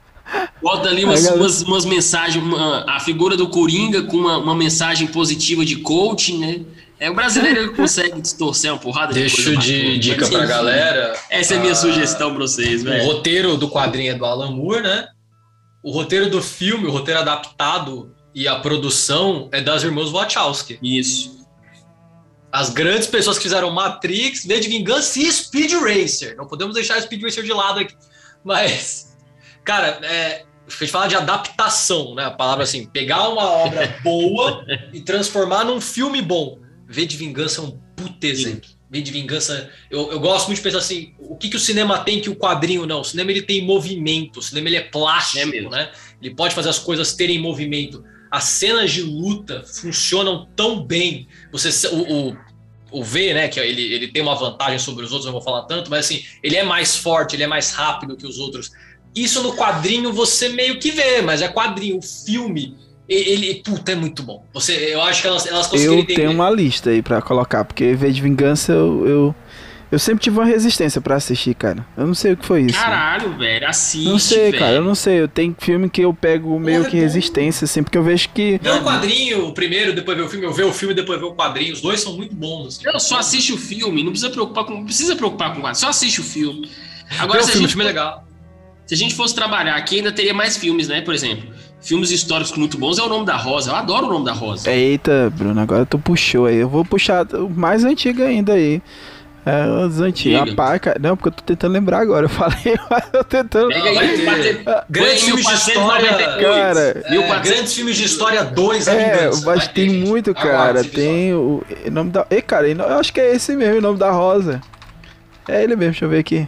bota ali umas, umas, umas mensagens, uma, a figura do Coringa com uma, uma mensagem positiva de coaching, né? É, o brasileiro consegue distorcer uma porrada de Deixo de dica pra galera. Essa é a minha sugestão pra vocês, velho. O roteiro do quadrinho é do Alan Moore, né? O roteiro do filme, o roteiro adaptado e a produção é das irmãs Wachowski. Isso. As grandes pessoas que fizeram Matrix, V de Vingança e Speed Racer. Não podemos deixar Speed Racer de lado aqui. Mas, cara, é, a gente fala de adaptação, né? A palavra assim, pegar uma obra boa e transformar num filme bom. V de Vingança é um puta exemplo. V de Vingança, eu, eu gosto muito de pensar assim, o que, que o cinema tem que o quadrinho não? O cinema ele tem movimento, o cinema ele é plástico, é né? Ele pode fazer as coisas terem movimento. As cenas de luta funcionam tão bem. Você, o, o, o V, né, que ele, ele tem uma vantagem sobre os outros, não vou falar tanto, mas assim, ele é mais forte, ele é mais rápido que os outros. Isso no quadrinho você meio que vê, mas é quadrinho. O filme, ele, puta, é muito bom. Você, eu acho que elas, elas conseguiram Eu tenho uma lista aí pra colocar, porque V de Vingança eu, eu, Eu sempre tive uma resistência pra assistir, cara. Eu não sei o que foi isso. Caralho, velho, assiste, Não sei, velho. cara, eu não sei. Eu tenho filme que eu pego meio Porra, que resistência, assim, porque eu vejo que. Ver o quadrinho primeiro, depois ver o filme, eu ver o filme, depois ver o quadrinho. Os dois são muito bons. Assim. Não, só assiste o filme, não precisa preocupar com, não precisa preocupar com o quadro, só assiste o filme. Agora, se a, gente, filme é legal. Se a gente fosse trabalhar aqui, ainda teria mais filmes, né? Por exemplo, filmes históricos muito bons é o nome da Rosa. Eu adoro o nome da Rosa. Eita, Bruno, agora tu puxou aí. Eu vou puxar o mais antigo ainda aí. É, os antigos. Diga. Rapaz, cara. Não, porque eu tô tentando lembrar agora. Eu falei, mas eu tô tentando. Pega aí, bate- Grandes põe filmes de história. 1492. Cara, É, 1400. grandes filmes de história 2, a É, mas tem muito, cara. Tem o, o nome da. Ei, cara, eu acho que é esse mesmo, o nome da Rosa. É ele mesmo, deixa eu ver aqui.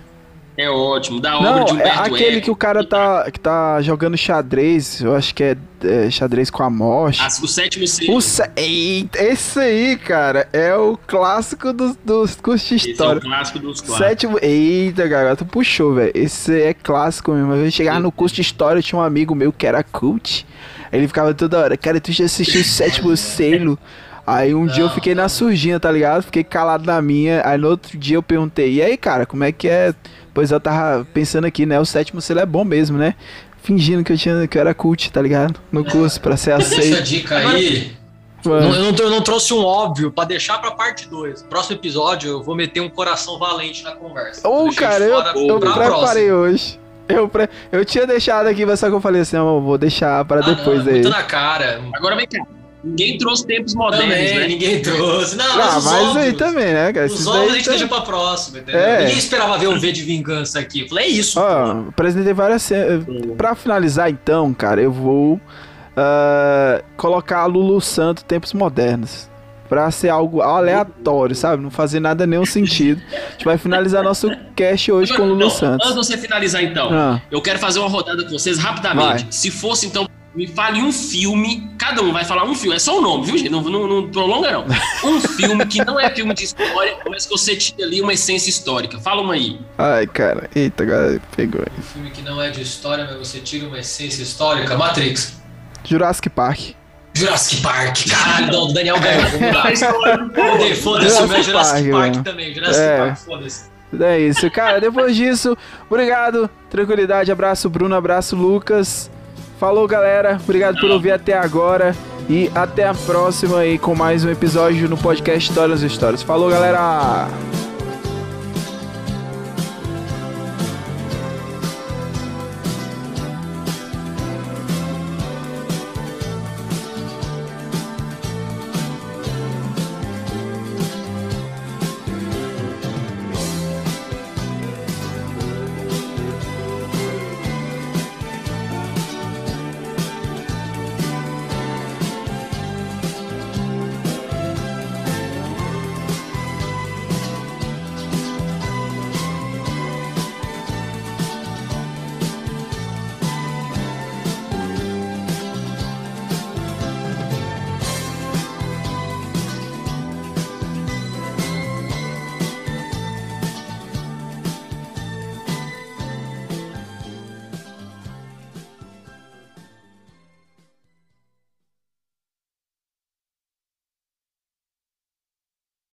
É ótimo, da obra Não, de é Humberto aquele Eco. que o cara tá, que tá jogando xadrez. Eu acho que é, é xadrez com a morte. As- o sétimo selo. O se... Eita, esse aí, cara, é o clássico dos, dos cursos de Esse é o história. clássico dos quatro. Sétimo. Eita, cara, tu puxou, velho. Esse é clássico mesmo. Eu chegava no curso de história, tinha um amigo meu que era cult. Ele ficava toda hora, cara, tu já assistiu o sétimo selo? Aí um dia eu Não, fiquei na não. surginha, tá ligado? Fiquei calado na minha. Aí no outro dia eu perguntei, e aí, cara, como é que é? Pois eu tava pensando aqui, né? O sétimo selo é bom mesmo, né? Fingindo que eu, tinha, que eu era cult, tá ligado? No curso, pra ser Deixa a aceito. dica aí. Não, eu, não, eu não trouxe um óbvio pra deixar pra parte 2. Próximo episódio eu vou meter um coração valente na conversa. Ô, Deixei cara, eu, eu preparei hoje. Eu, pre... eu tinha deixado aqui, mas só que eu falei assim, eu vou deixar para Ah, depois não, aí. muito na cara. Agora vem cá. Ninguém trouxe tempos modernos, Também, né? ninguém trouxe. Não, Ah, mas os mas aí óbvios, também, né, cara? Os óbvios a gente tá- deixa pra próxima, entendeu? É. Ninguém esperava ver um V de vingança aqui. Eu falei, é isso. Ó, apresentei várias cenas. Pra finalizar, então, cara, eu vou ah, colocar a Lulu Santo Tempos Modernos. Pra ser algo aleatório, sabe? Não fazer nada nenhum sentido. A gente vai finalizar nosso cast hoje com Lulu Não, Santos. Antes de você finalizar, então, Ah, eu quero fazer uma rodada com vocês rapidamente. Vai. Se fosse, então, me fale um filme. Cada um vai falar um filme. É só o nome, viu, gente? Não, não, não prolonga, não. Um filme que não é filme de história, mas que você tira ali uma essência histórica. Fala uma aí. ai, cara. Eita, agora pegou. Um filme que não é de história, mas você tira uma essência histórica. Matrix. Jurassic Park. Jurassic Park. Caralho, não, o Daniel ganhou. Vamos lá. A história do povo. Foda- Foda-se, o meu é Jurassic Jurassic Park, Park também. Jurassic É. Park, foda-se. É isso, cara. Depois disso, obrigado, tranquilidade, abraço Bruno, abraço Lucas. Falou, galera. Obrigado por ouvir até agora e até a próxima aí com mais um episódio no podcast Histórias e Histórias. Falou, galera.